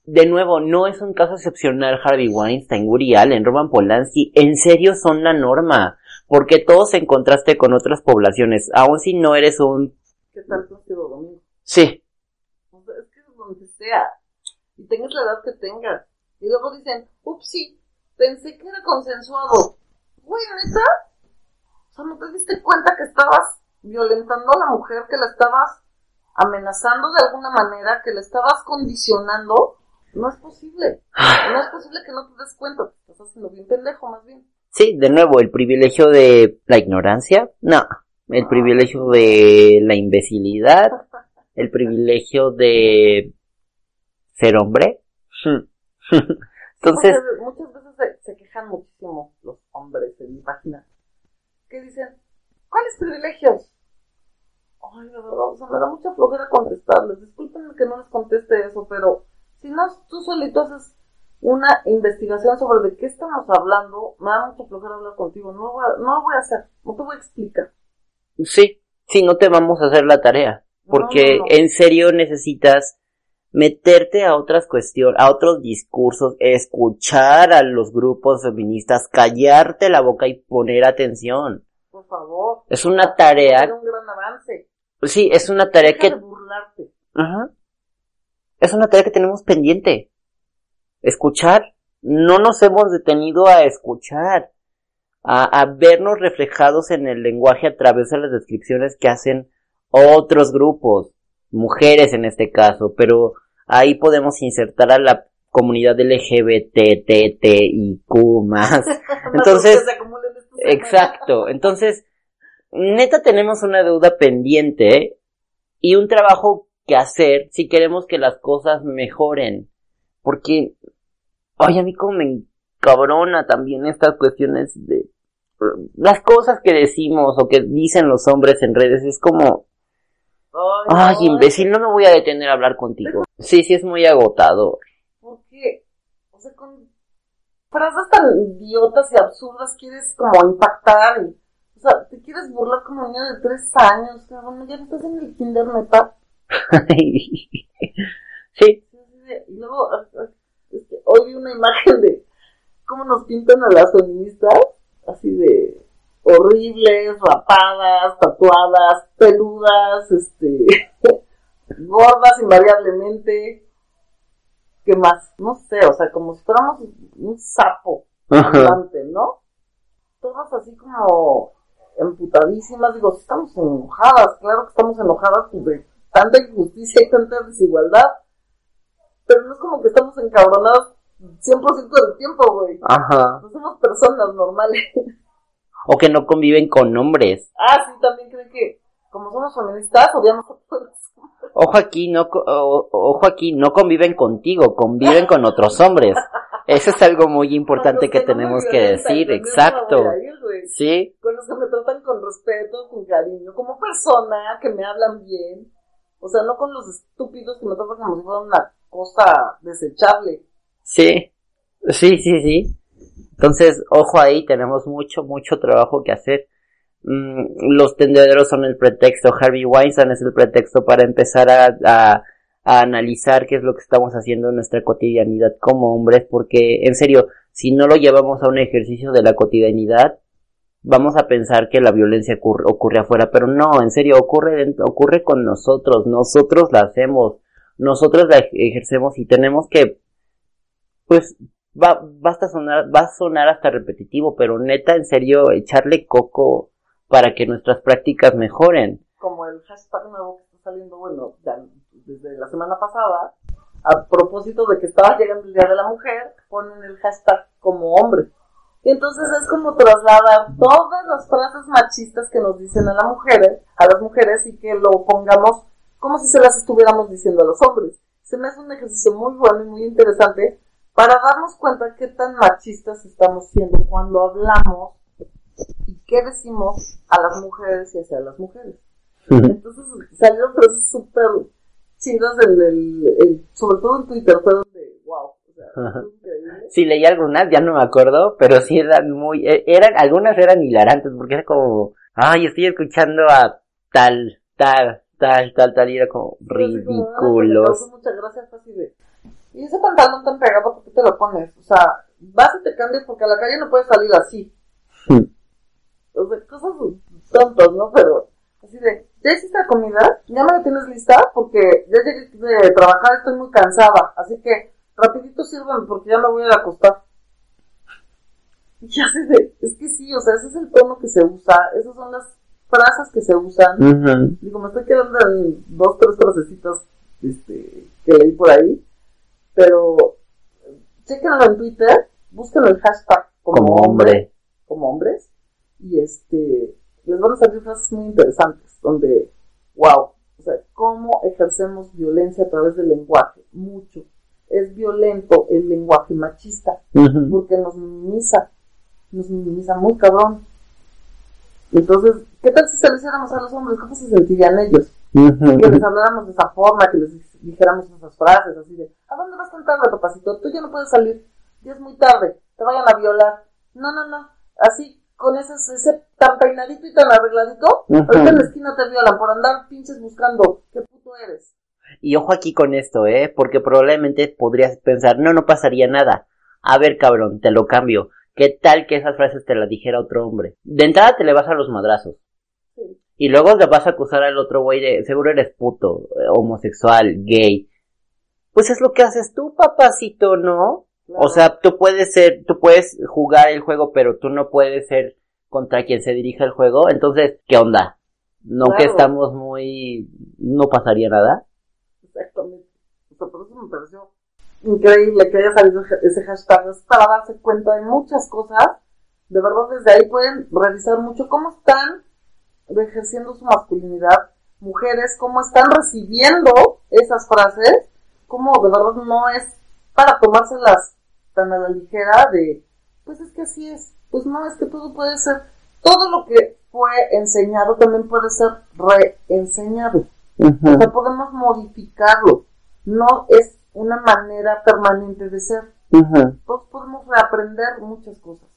de nuevo, no es un caso excepcional Harvey Weinstein, Woody Allen, Roman Polanski, en serio son la norma, porque todos en contraste con otras poblaciones, aun si no eres un... ¿Qué tal Plácido Domingo? Sí, O sea, es que es donde sea. Y tengas la edad que tengas. Y luego dicen, ups, sí, pensé que era consensuado. Güey, neta. O sea, ¿no te diste cuenta que estabas violentando a la mujer, que la estabas amenazando de alguna manera, que la estabas condicionando? No es posible. No es posible que no te des cuenta. Estás haciendo bien pendejo, más bien. sí, de nuevo, el privilegio de la ignorancia, no, el privilegio de la imbecilidad, el privilegio de ser hombre. (laughs) Entonces, muchas, muchas veces se, se quejan muchísimo los hombres en mi página. Que dicen, ¿cuáles privilegios? Ay, verdad, o sea, me da mucha flojera contestarles. Discúlpenme que no les conteste eso, pero si no, tú solito haces una investigación sobre de qué estamos hablando, me da mucha flojera hablar contigo. No lo voy a, no lo voy a hacer, no te voy a explicar. Sí, sí, no te vamos a hacer la tarea, porque No, no, no. en serio necesitas meterte a otras cuestiones, a otros discursos, escuchar a los grupos feministas, callarte la boca y poner atención. Por favor. Es una tarea, un gran avance. sí, es una tarea Deja que de burlarte. Ajá. Es una tarea que tenemos pendiente. Escuchar. No nos hemos detenido a escuchar. A, a vernos reflejados en el lenguaje a través de las descripciones que hacen otros grupos. Mujeres en este caso. Pero ahí podemos insertar a la comunidad LGBTTIQ (laughs) (laughs) más. Entonces. Exacto. Entonces, neta tenemos una deuda pendiente y un trabajo que hacer si queremos que las cosas mejoren. Porque, ay, a mí como me encabrona también estas cuestiones de las cosas que decimos o que dicen los hombres en redes. Es como, ay, no, imbécil, no me voy a detener a hablar contigo. Sí, sí, es muy agotador. Porque, o sea, con frases tan idiotas y absurdas quieres como impactar y, o sea, te quieres burlar como niño de tres años, ya no estás en el kinder, neta. (laughs) sí, Y luego, ah, este, hoy vi una imagen de cómo nos pintan a las feministas, así de horribles, rapadas, tatuadas, peludas, este, (laughs) gordas invariablemente. ¿Qué más? No sé, o sea, como si fuéramos un sapo ¿no? Todas así como emputadísimas, digo, estamos enojadas, claro que estamos enojadas pues, de tanta injusticia y tanta desigualdad, pero no es como que estamos encabronadas 100% del tiempo, güey. Ajá. No somos personas normales. O que no conviven con hombres. ah, sí, también creen que como somos feministas, odiamos a todos. Ojo aquí, no, o- ojo aquí, no conviven contigo, conviven con otros hombres. Eso es algo muy importante que tenemos que decir, exacto. ir. Sí, Con los que me tratan con respeto, con cariño, como persona, que me hablan bien. O sea, no con los estúpidos que me tratan como si fuera una cosa desechable. Sí, sí, sí, sí. Entonces, ojo ahí, tenemos mucho, mucho trabajo que hacer. Mm, los tendederos son el pretexto, Harvey Weinstein es el pretexto para empezar a, a, a analizar qué es lo que estamos haciendo en nuestra cotidianidad como hombres, porque en serio, si no lo llevamos a un ejercicio de la cotidianidad, vamos a pensar que la violencia ocurre, afuera, pero no, en serio, ocurre, ocurre con nosotros, nosotros la hacemos, nosotros la ejercemos y tenemos que, pues, va, basta sonar, va a sonar hasta repetitivo, pero neta, en serio, echarle coco para que nuestras prácticas mejoren. Como el hashtag nuevo que está saliendo, bueno, desde la semana pasada, a propósito de que estaba llegando el Día de la Mujer, ponen el hashtag como hombre. Y entonces es como trasladar todas las frases machistas que nos dicen a las mujeres, a las mujeres y que lo pongamos como si se las estuviéramos diciendo a los hombres. Se me hace un ejercicio muy bueno y muy interesante para darnos cuenta qué tan machistas estamos siendo cuando hablamos y qué decimos a las mujeres y hacia las mujeres. Entonces salieron frases súper chidas, el, sobre todo en Twitter, fue donde, wow. sí, leí algunas, ya no me acuerdo, pero sí eran muy, e, eran, algunas eran hilarantes, porque era como, ay, estoy escuchando a tal, tal, tal, tal, tal, y era como ridículos. Muchas gracias, de, y ese pantalón tan pegado, ¿por qué te lo pones? O sea, vas y te cambias porque a la calle no puedes salir así. o sea, cosas tontas, ¿no? Pero, así de, ¿ya hiciste la comida? ¿Ya me la tienes lista? Porque ya llegué de trabajar, estoy muy cansada. Así que, rapidito sírveme porque ya me voy a ir a acostar. Y así (laughs) de, es que sí, o sea, ese es el tono que se usa, esas son las frases que se usan. Digo, me estoy quedando en dos, tres frasecitas este, que leí por ahí. Pero, chequenlo en Twitter, búsquenlo el hashtag como, hombre. Como hombres. Y este, les van a salir frases muy interesantes, donde, wow, o sea, cómo ejercemos violencia a través del lenguaje, mucho. Es violento el lenguaje machista, porque nos minimiza, nos minimiza muy cabrón. Entonces, ¿qué tal si se lo hiciéramos a los hombres? ¿Cómo se sentirían ellos? Que les habláramos de esa forma, que les dijéramos esas frases, así de, ¿a dónde vas tan tarde, papacito? Tú ya no puedes salir, ya es muy tarde, te vayan a violar. No, no, no, así con ese, ese tan peinadito y tan arregladito, ahorita en la esquina te violan por andar pinches buscando qué puto eres. Y ojo aquí con esto, ¿eh? Porque probablemente podrías pensar, no, no pasaría nada. A ver, cabrón, te lo cambio. ¿Qué tal que esas frases te las dijera otro hombre? De entrada te le vas a los madrazos. Y luego le vas a acusar al otro güey de, seguro eres puto, eh, homosexual, gay. Pues es lo que haces tú, papacito, ¿no? O sea, tú puedes ser, tú puedes jugar el juego, pero tú no puedes ser contra quien se dirija el juego. Entonces, ¿qué onda? ¿No que estamos muy... no pasaría nada? Exactamente. O sea, por eso me pareció increíble que haya salido ese hashtag. Es para darse cuenta de muchas cosas. De verdad, desde ahí pueden revisar mucho cómo están ejerciendo su masculinidad. Mujeres, cómo están recibiendo esas frases. Cómo de verdad no es para tomárselas tan a la ligera de, pues es que así es, pues no, es que todo puede ser, todo lo que fue enseñado también puede ser reenseñado. O sea, podemos modificarlo, no es una manera permanente de ser. Todos podemos reaprender muchas cosas.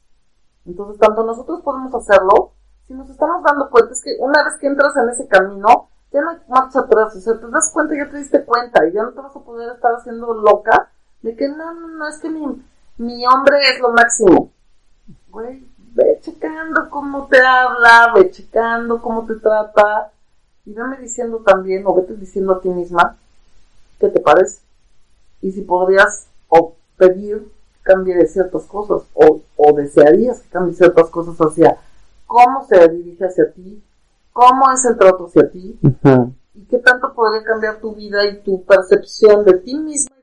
Entonces, tanto nosotros podemos hacerlo, si nos estamos dando cuenta, es que una vez que entras en ese camino, ya no hay marcha atrás, o sea, te das cuenta, ya te diste cuenta, y ya no te vas a poder estar haciendo loca de que no, no, no, es que mi, mi hombre es lo máximo. Güey, ve checando cómo te habla, ve checando cómo te trata. Y veme diciendo también, o vete diciendo a ti misma, ¿qué te parece? Y si podrías o pedir que cambie ciertas cosas, o, o desearías que cambie ciertas cosas hacia cómo se dirige hacia ti, cómo es el trato hacia ti, y qué tanto podría cambiar tu vida y tu percepción de ti misma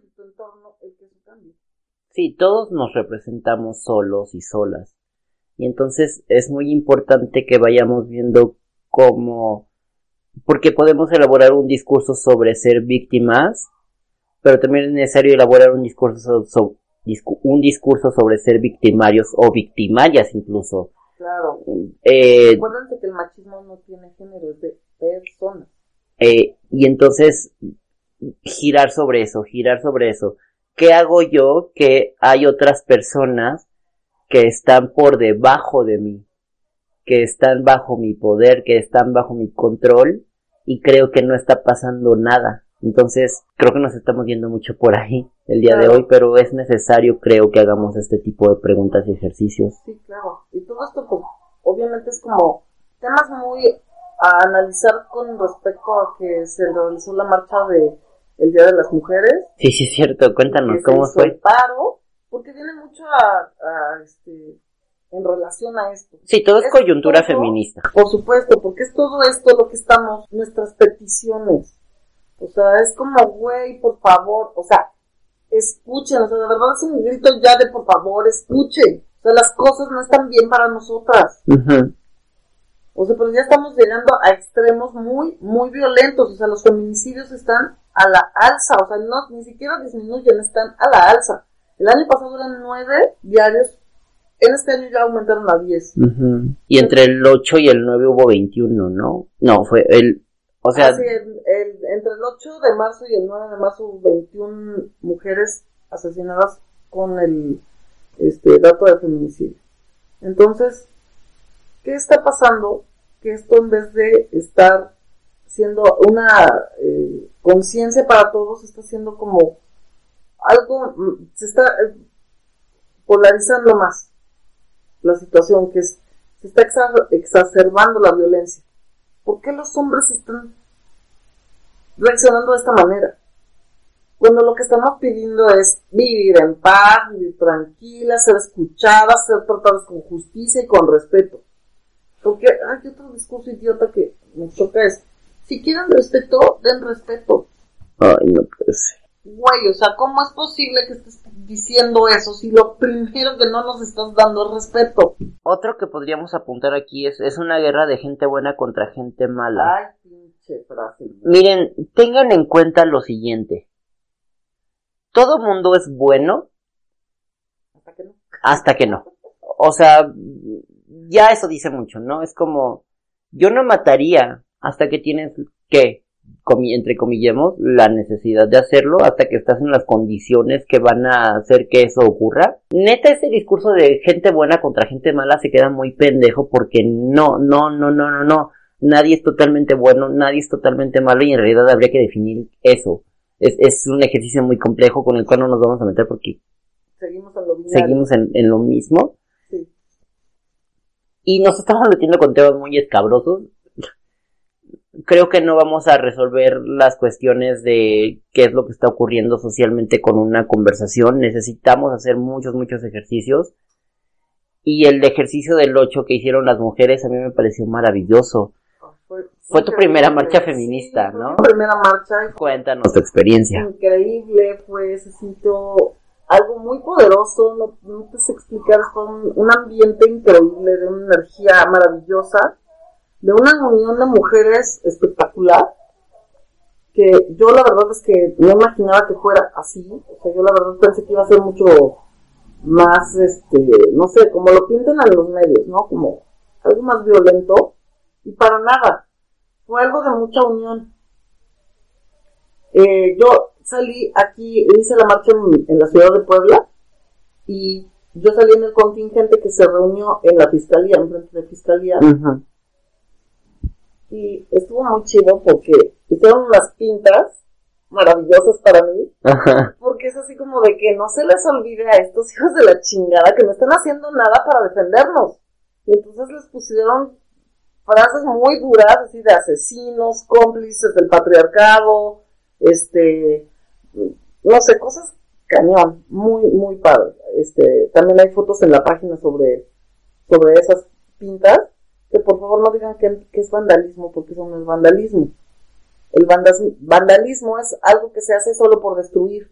Sí, todos nos representamos solos y solas. Y entonces es muy importante que vayamos viendo cómo, porque podemos elaborar un discurso sobre ser víctimas, pero también es necesario elaborar un discurso, un discurso sobre ser victimarios o victimarias incluso. Claro. Eh, que el machismo no tiene género, es de personas. Eh, y entonces girar sobre eso, girar sobre eso. ¿qué hago yo que hay otras personas que están por debajo de mí, que están bajo mi poder, que están bajo mi control y creo que no está pasando nada? Entonces, creo que nos estamos yendo mucho por ahí el día de hoy, pero es necesario, creo, que hagamos este tipo de preguntas y ejercicios. Sí, claro. Y todo esto, pues, obviamente, es como temas muy a analizar con respecto a que se realizó la marcha de el Día de las Mujeres. Sí, sí, es cierto. Cuéntanos cómo fue. el paro, porque viene mucho a, a, este, en relación a esto. Sí, todo es Es coyuntura todo. feminista. Por supuesto, porque es todo esto lo que estamos, nuestras peticiones. O sea, es como, güey, por favor, o sea, escuchen, o sea, de verdad es un grito ya de por favor, escuchen. O sea, las cosas no están bien para nosotras. O sea, pero ya estamos llegando a extremos muy, muy violentos. O sea, los feminicidios están a la alza. O sea, no, ni siquiera disminuyen, están a la alza. El año pasado eran nueve diarios. En este año ya aumentaron a diez. Ujú. Y entre el 8 y el 9 hubo 21, ¿no? No, fue el... O sea, el- el- entre el 8 de marzo y el 9 de marzo hubo 21 mujeres asesinadas con el este dato de feminicidio. Entonces, ¿qué está pasando? Que esto en vez de estar siendo una eh, conciencia para todos, está siendo como algo, mm, se está eh, polarizando más la situación, que es, se está exa- exacerbando la violencia. ¿Por qué los hombres están reaccionando de esta manera? Cuando lo que estamos pidiendo es vivir en paz, vivir tranquilas, ser escuchadas, ser tratadas con justicia y con respeto. Porque hay otro discurso idiota que me choca es, si quieren respeto, den respeto. ay, no puede ser. Güey, o sea, ¿cómo es posible que estés diciendo eso si lo primero que no nos estás dando es respeto? Otro que podríamos apuntar aquí es, es una guerra de gente buena contra gente mala. Ay, pinche frase. Miren, tengan en cuenta lo siguiente. Todo mundo es bueno Hasta que no. hasta que no. O sea, ya eso dice mucho, ¿no? Es como, yo no mataría hasta que tienes que, entre comillemos, la necesidad de hacerlo, hasta que estás en las condiciones que van a hacer que eso ocurra. Neta, ese discurso de gente buena contra gente mala se queda muy pendejo porque no, no, no, no, no, no. Nadie es totalmente bueno, nadie es totalmente malo y en realidad habría que definir eso. Es, es un ejercicio muy complejo con el cual no nos vamos a meter porque Seguimos en lo binario. seguimos en, en lo mismo. Sí. Y nos estamos metiendo con temas muy escabrosos. Creo que no vamos a resolver las cuestiones de qué es lo que está ocurriendo socialmente con una conversación. Necesitamos hacer muchos, muchos ejercicios. Y el ejercicio del 8 que hicieron las mujeres a mí me pareció maravilloso. Fue, Fue tu primera marcha Sí, feminista, fue ¿no? Mi primera marcha fue Cuéntanos tu experiencia. increíble, fue, se sintió algo muy poderoso, no, no te sé explicar, fue un, un ambiente increíble, de una energía maravillosa, de una unión de mujeres espectacular, que yo la verdad es que no imaginaba que fuera así, o sea, yo la verdad pensé que iba a ser mucho más, este, no sé, como lo pintan en los medios, ¿no? Como algo más violento, y para nada, fue algo de mucha unión. Eh, yo salí aquí, hice la marcha en, en la ciudad de Puebla y yo salí en el contingente que se reunió en la fiscalía, en frente de fiscalía, Ujú. y estuvo muy chido porque hicieron unas pintas maravillosas para mí, Ajá. porque es así como de que no se les olvide a estos hijos de la chingada que no están haciendo nada para defendernos. Y entonces les pusieron frases muy duras, así de asesinos, cómplices del patriarcado, este, no sé, cosas cañón, muy, muy padre. Este, también hay fotos en la página sobre, sobre esas pintas, que por favor no digan que, es vandalismo, porque eso no es vandalismo. El vandalismo es algo que se hace solo por destruir,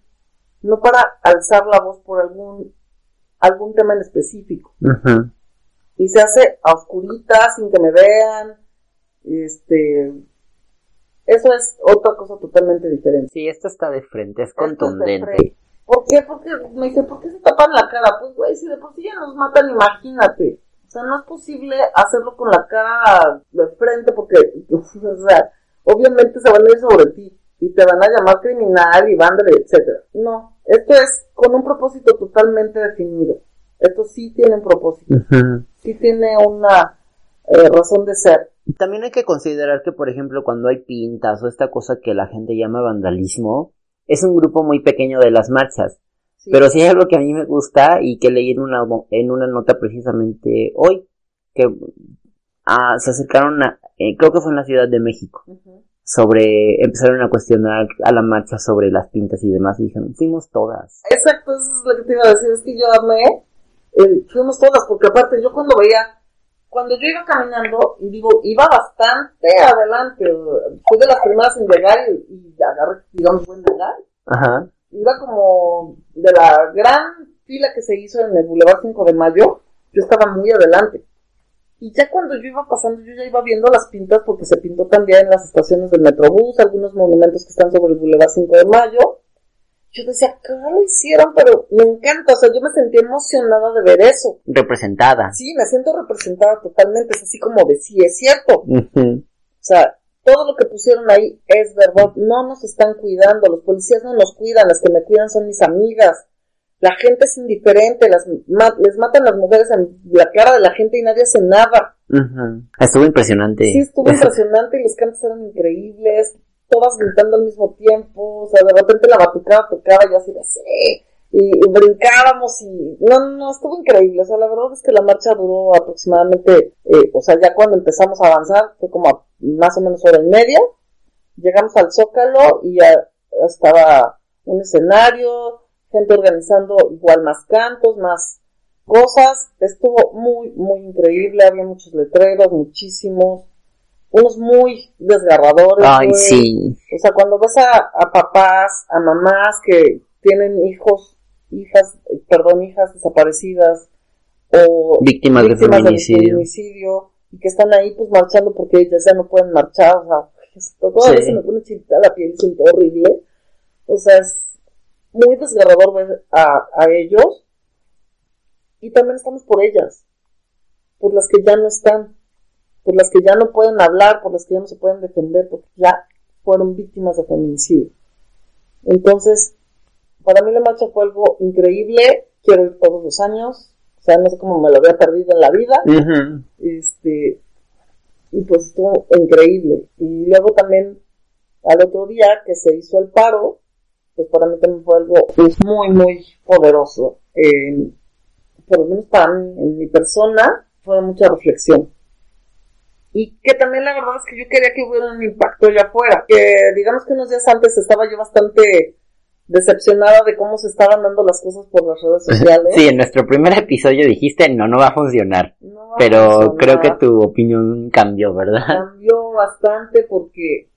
no para alzar la voz por algún, algún tema en específico. Y se hace a oscuritas, sin que me vean, este, eso es otra cosa totalmente diferente. Sí, esto está de frente, es contundente. frente. ¿Por qué? Porque me dice, ¿por qué se tapan la cara? Pues, güey, si de por sí ya nos matan, imagínate. O sea, no es posible hacerlo con la cara de frente porque, (laughs) o sea, obviamente se van a ir sobre ti y te van a llamar criminal y vándale, etcétera. No, esto es con un propósito totalmente definido. Esto sí tiene un propósito, Ujú. sí tiene una eh, razón de ser. También hay que considerar que, por ejemplo, cuando hay pintas o esta cosa que la gente llama vandalismo, es un grupo muy pequeño de las marchas. Sí. Pero sí hay algo que a mí me gusta y que leí en una, en una nota precisamente hoy, que ah, se acercaron a, eh, creo que fue en la Ciudad de México, sobre, empezaron a cuestionar a la marcha sobre las pintas y demás y dijeron, fuimos todas. Exacto, eso es lo que te iba a decir, es que yo amé, eh, fuimos todas, porque aparte yo cuando veía, cuando yo iba caminando, y digo, iba bastante adelante, fui de las primeras en llegar y, y agarré, digamos, buen lugar, Ajá. iba como de la gran fila que se hizo en el Boulevard 5 de Mayo, yo estaba muy adelante. Y ya cuando yo iba pasando, yo ya iba viendo las pintas porque se pintó también en las estaciones del Metrobús, algunos monumentos que están sobre el Boulevard 5 de Mayo. Yo decía, ¿qué lo hicieron? Pero me encanta, o sea, yo me sentí emocionada de ver eso. Representada. Sí, me siento representada totalmente, es así como de sí, es cierto. O sea, todo lo que pusieron ahí es verdad. No nos están cuidando, los policías no nos cuidan, las que me cuidan son mis amigas. La gente es indiferente, las ma- les matan las mujeres en la cara de la gente y nadie hace nada. Ujú. Estuvo impresionante. Sí, estuvo (laughs) impresionante y los cantos eran increíbles, todas gritando al mismo tiempo, o sea, de repente la batucada tocaba y así de y, brincábamos y no, no, estuvo increíble, o sea, la verdad es que la marcha duró aproximadamente, eh, o sea, ya cuando empezamos a avanzar fue como a más o menos hora y media, llegamos al Zócalo y ya estaba un escenario, gente organizando igual más cantos, más cosas, estuvo muy, muy increíble, había muchos letreros, muchísimos, unos muy desgarradores. Ay, sí. O sea, cuando ves a, a papás, a mamás que tienen hijos, hijas, perdón, hijas desaparecidas, o Víctimas de víctimas feminicidio. feminicidio, y que están ahí pues marchando porque ellas ya no pueden marchar, o sea, (laughs) todavía Sí. se me pone chita la piel, siento horrible. O sea, es muy desgarrador ver a, a ellos. Y también estamos por ellas, por las que ya no están, por las que ya no pueden hablar, por las que ya no se pueden defender, porque ya fueron víctimas de feminicidio. Entonces, para mí la marcha fue algo increíble, quiero ir todos los años, o sea, no sé cómo me lo había perdido en la vida, este, y pues estuvo increíble. Y luego también, al otro día que se hizo el paro, pues para mí también fue algo pues, muy, muy poderoso. Eh, por lo menos para mí, en mi persona, fue mucha reflexión. Y que también la verdad es que yo quería que hubiera un impacto allá afuera. Que digamos que unos días antes estaba yo bastante decepcionada de cómo se estaban dando las cosas por las redes sociales. Sí, en nuestro primer episodio dijiste, no, no va a funcionar. No va a Pero funcionar. creo que tu opinión cambió, ¿verdad? cambió bastante porque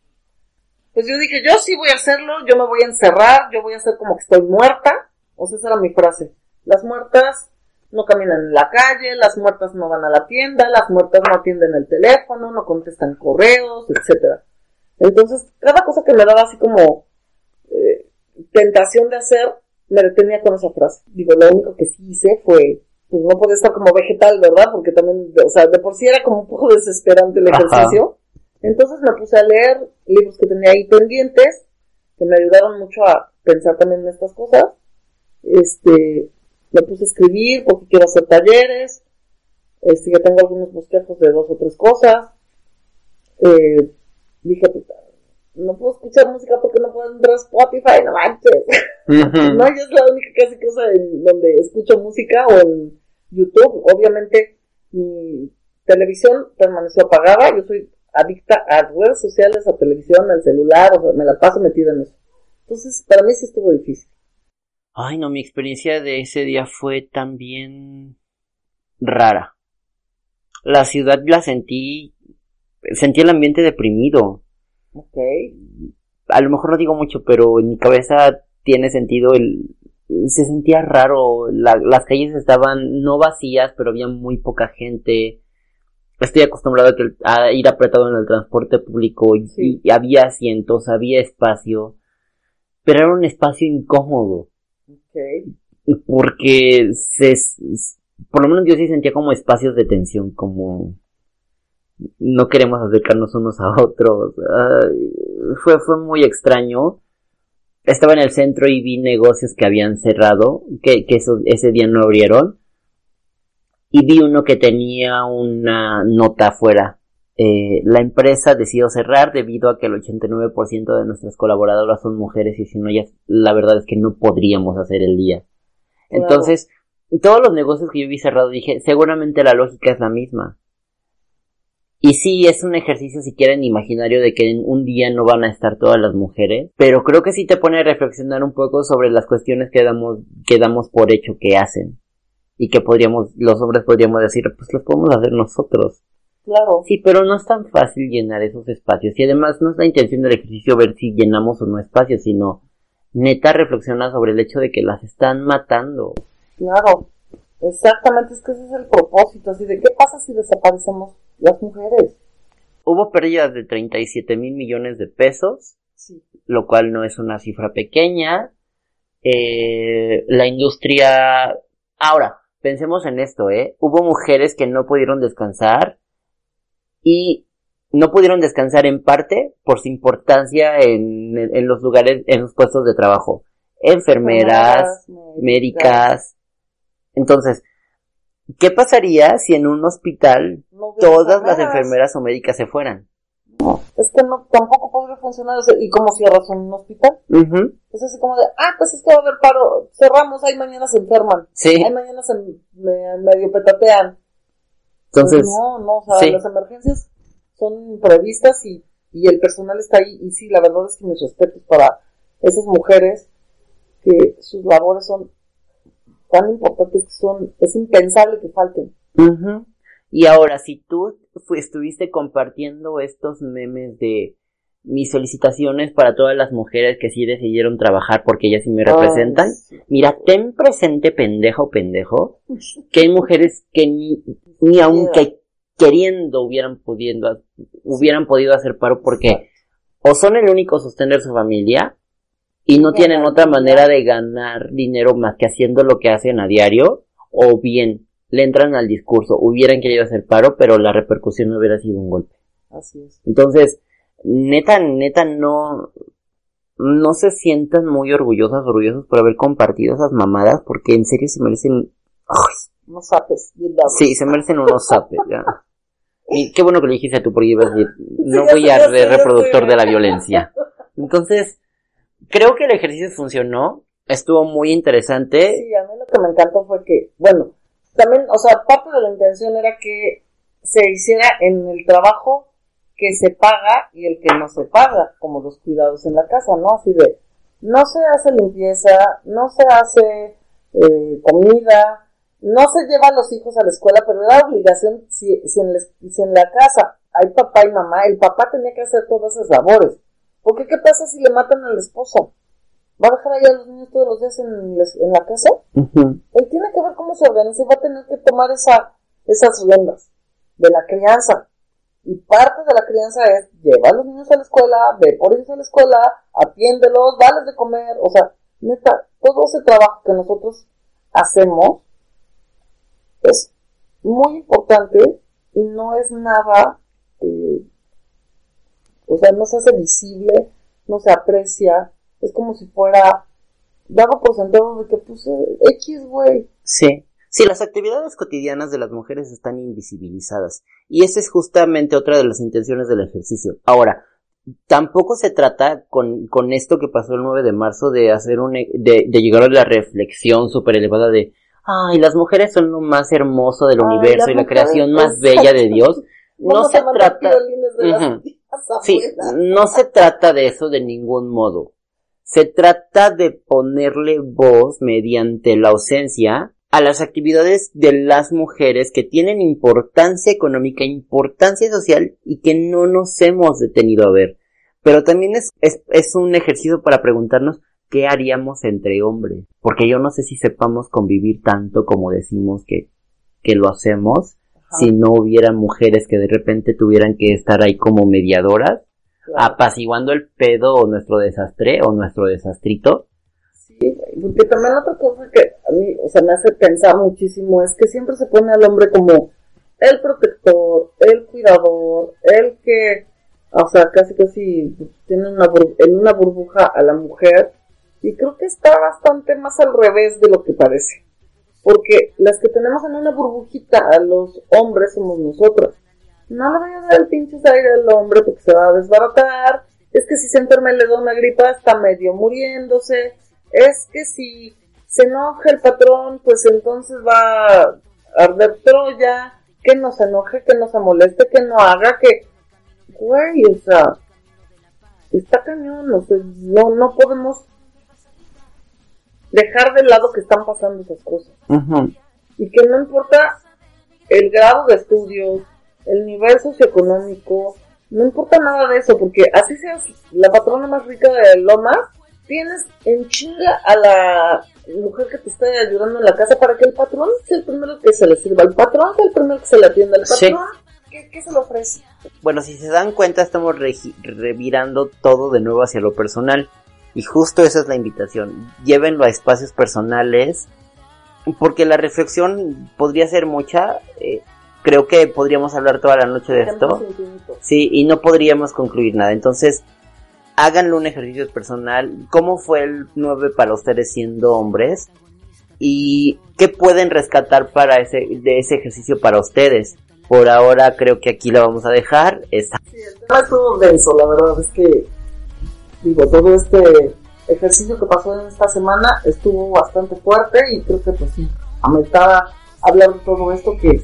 pues yo dije, yo sí voy a hacerlo, yo me voy a encerrar, yo voy a hacer como que estoy muerta. O sea, esa era mi frase. Las muertas no caminan en la calle, las muertas no van a la tienda, las muertas no atienden el teléfono, no contestan correos, etcétera. Entonces, cada cosa que me daba así como eh, tentación de hacer, me detenía con esa frase. Digo, lo único que sí hice fue, pues no podía estar como vegetal, ¿verdad? Porque también, o sea, de por sí era como un poco desesperante el Ajá. ejercicio. Entonces me puse a leer libros que tenía ahí pendientes, que me ayudaron mucho a pensar también en estas cosas. Este, me puse a escribir porque quiero hacer talleres. Este, ya tengo algunos bosquejos de dos o tres cosas. Eh, dije, puta, no puedo escuchar música porque no puedo entrar a Spotify, no manches. (laughs) No, yo es la única casi cosa en donde escucho música o en YouTube. Obviamente, mi televisión permaneció apagada. Yo soy adicta a redes sociales, a televisión, al celular, o sea, me la paso metida en eso. Entonces, para mí sí estuvo difícil. Ay, no, mi experiencia de ese día fue también rara. La ciudad la sentí, sentí el ambiente deprimido. Ok. A lo mejor no digo mucho, pero en mi cabeza tiene sentido el, se sentía raro, la- las calles estaban no vacías, pero había muy poca gente. Estoy acostumbrado a, que- a ir apretado en el transporte público y, Sí. y había asientos, había espacio, pero era un espacio incómodo. Porque se, por lo menos yo sí sentía como espacios de tensión, como no queremos acercarnos unos a otros. Fue, fue muy extraño. Estaba en el centro y vi negocios que habían cerrado, que, que eso, ese día no abrieron. Y vi uno que tenía una nota afuera. Eh, la empresa decidió cerrar debido a que el 89% de nuestras colaboradoras son mujeres y si no, ellas, la verdad es que no podríamos hacer el día. Entonces, todos los negocios que yo vi cerrados dije, seguramente la lógica es la misma. Y sí, es un ejercicio si quieren imaginario de que en un día no van a estar todas las mujeres, pero creo que sí te pone a reflexionar un poco sobre las cuestiones que damos, que damos por hecho que hacen. Y que podríamos, los hombres podríamos decir, pues lo podemos hacer nosotros. Claro. Sí, pero no es tan fácil llenar esos espacios. Y además no es la intención del ejercicio ver si llenamos o no espacios, sino neta reflexiona sobre el hecho de que las están matando. Claro. Exactamente, es que ese es el propósito. Así de, ¿qué pasa si desaparecemos las mujeres? Hubo pérdidas de 37 mil millones de pesos, Sí. lo cual no es una cifra pequeña. Eh, la industria... Ahora, pensemos en esto, ¿eh? Hubo mujeres que no pudieron descansar y no pudieron descansar en parte por su importancia en, en los lugares, en los puestos de trabajo. Enfermeras, médicas. Entonces, ¿qué pasaría si en un hospital No todas las enfermeras o médicas se fueran? Es que no, tampoco podría funcionar. o sea, ¿Y cómo cierras un hospital? Ujú, Es así como de, ah, pues es que va a haber paro. Cerramos, ahí mañana se enferman. Sí, Ahí mañana se me- medio petatean. Entonces, Pues no, no, o sea, sí. las emergencias son previstas y, y el personal está ahí. Y sí, la verdad es que mis respetos para esas mujeres que sus labores son tan importantes que son, es impensable que falten. Ujú. Y ahora, si tú estuviste compartiendo estos memes de mis felicitaciones para todas las mujeres que sí decidieron trabajar porque ellas sí me representan, Ay, sí. mira, ten presente pendejo o pendejo, (laughs) que hay mujeres que ni, ni aunque queriendo hubieran pudiendo, hubieran podido hacer paro porque o son el único sostén de su familia y no tienen otra manera de ganar dinero más que haciendo lo que hacen a diario, o bien le entran al discurso, hubieran querido hacer paro, pero la repercusión no hubiera sido un golpe. Así es. Entonces, neta, neta, no, no se sientan muy orgullosas, orgullosos por haber compartido esas mamadas, porque en serio se merecen, ay, No sapes, bien dado. sí, se merecen unos zapes, ya. Y qué bueno que lo dijiste tú, porque ibas a decir, no voy a ser reproductor de la violencia. Entonces, creo que el ejercicio funcionó, estuvo muy interesante, Sí, a mí lo que me encantó fue que, bueno, también, o sea, parte de la intención era que se hiciera en el trabajo que se paga y el que no se paga, como los cuidados en la casa, ¿no? Así de, no se hace limpieza, no se hace eh, comida, no se lleva a los hijos a la escuela, pero era obligación si, si, en, les- si en la casa hay papá y mamá, el papá tenía que hacer todas esas labores. Porque ¿qué pasa si le matan al esposo? ¿Va a dejar ahí a los niños todos los días en, les- en la casa? Ujú. Él tiene que ver cómo se organiza y va a tener que tomar esa, esas riendas de la crianza. Y parte de la crianza es llevar a los niños a la escuela, ve por ellos a la escuela, atiéndelos, dales de comer. O sea, neta, todo ese trabajo que nosotros hacemos es muy importante y no es nada, eh, o sea, no se hace visible, no se aprecia, es como si fuera dado por sentado de que pues eh, X, güey. Sí. Sí, las actividades cotidianas de las mujeres están invisibilizadas. Y esa es justamente otra de las intenciones del ejercicio. Ahora, tampoco se trata con, con esto que pasó el 9 de marzo de hacer un, e- de, de llegar a la reflexión súper elevada de, ay, las mujeres son lo más hermoso del Ay, universo y la creación más (laughs) bella de Dios. No se trata, de las Sí, no se trata de eso de ningún modo. Se trata de ponerle voz mediante la ausencia a las actividades de las mujeres que tienen importancia económica, importancia social y que no nos hemos detenido a ver. Pero también es, es, es un ejercicio para preguntarnos qué haríamos entre hombres. Porque yo no sé si sepamos convivir tanto como decimos que, que lo hacemos Ajá, si no hubiera mujeres que de repente tuvieran que estar ahí como mediadoras, claro. apaciguando el pedo o nuestro desastre o nuestro desastrito. Sí, porque también otra cosa que a mí, o sea, me hace pensar muchísimo es que siempre se pone al hombre como el protector, el cuidador, el que, o sea, casi casi tiene una bur- en una burbuja a la mujer y creo que está bastante más al revés de lo que parece. Porque las que tenemos en una burbujita a los hombres somos nosotras. No le vaya a dar el pinche aire al hombre porque se va a desbaratar. Es que si se enferma y le da una gripa está medio muriéndose. Es que si se enoja el patrón, pues entonces va a arder Troya. que no se enoje, que no se moleste, que no haga, que, güey, o sea, está cañón, o sea, no, no podemos dejar de lado que están pasando esas cosas. Y que no importa el grado de estudios, el nivel socioeconómico, no importa nada de eso, porque así seas la patrona más rica de Lomas, tienes en chinga a la mujer que te está ayudando en la casa para que el patrón sea el primero que se le sirva, el patrón sea el primero que se le atienda, el patrón, ¿qué, se le ofrece? Bueno, si se dan cuenta, estamos revirando todo de nuevo hacia lo personal. Y justo esa es la invitación. Llévenlo a espacios personales. Porque la reflexión podría ser mucha. Eh, creo que podríamos hablar toda la noche de esto. Sí, y no podríamos concluir nada. Entonces, háganlo un ejercicio personal. ¿Cómo fue el 9 para ustedes siendo hombres? ¿Y qué pueden rescatar para ese, de ese ejercicio para ustedes? Por ahora creo que aquí lo vamos a dejar. Está... Sí, el tema estuvo denso, la verdad es que, digo, todo este ejercicio que pasó en esta semana estuvo bastante fuerte y creo que pues sí, ameritaba hablar de todo esto que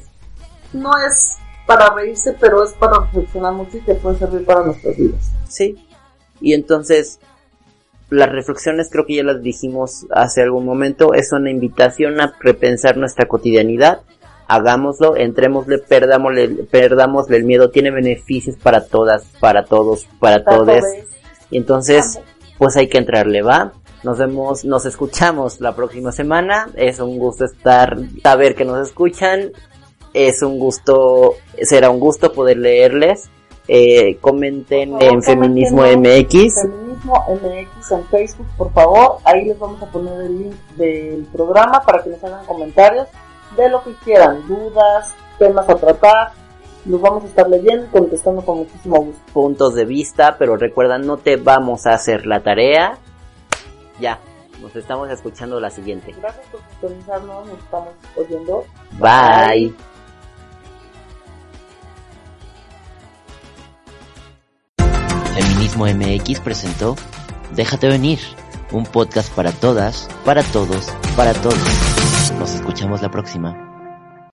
no es para reírse, pero es para reflexionar mucho y que puede servir para nuestras vidas. Sí, y entonces las reflexiones creo que ya las dijimos hace algún momento, es una invitación a repensar nuestra cotidianidad, hagámoslo, entrémosle, perdámosle, perdámosle el miedo, tiene beneficios para todas, para todos, para, todos. Y entonces, pues hay que entrarle, ¿va? Nos vemos, nos escuchamos la próxima semana. Es un gusto estar, saber que nos escuchan. Es un gusto, será un gusto poder leerles. Eh, comenten en Feminismo MX. Feminismo MX en Facebook, por favor. Ahí les vamos a poner el link del programa para que nos hagan comentarios de lo que quieran, dudas, temas a tratar. Los vamos a estar leyendo y contestando con muchísimo gusto. Puntos de vista, pero recuerda, no te vamos a hacer la tarea. Ya, nos estamos escuchando la siguiente. Gracias por sintonizarnos, nos estamos oyendo. Bye. Feminismo MX presentó Déjate venir, un podcast para todas, para todos, para todos. Nos escuchamos la próxima.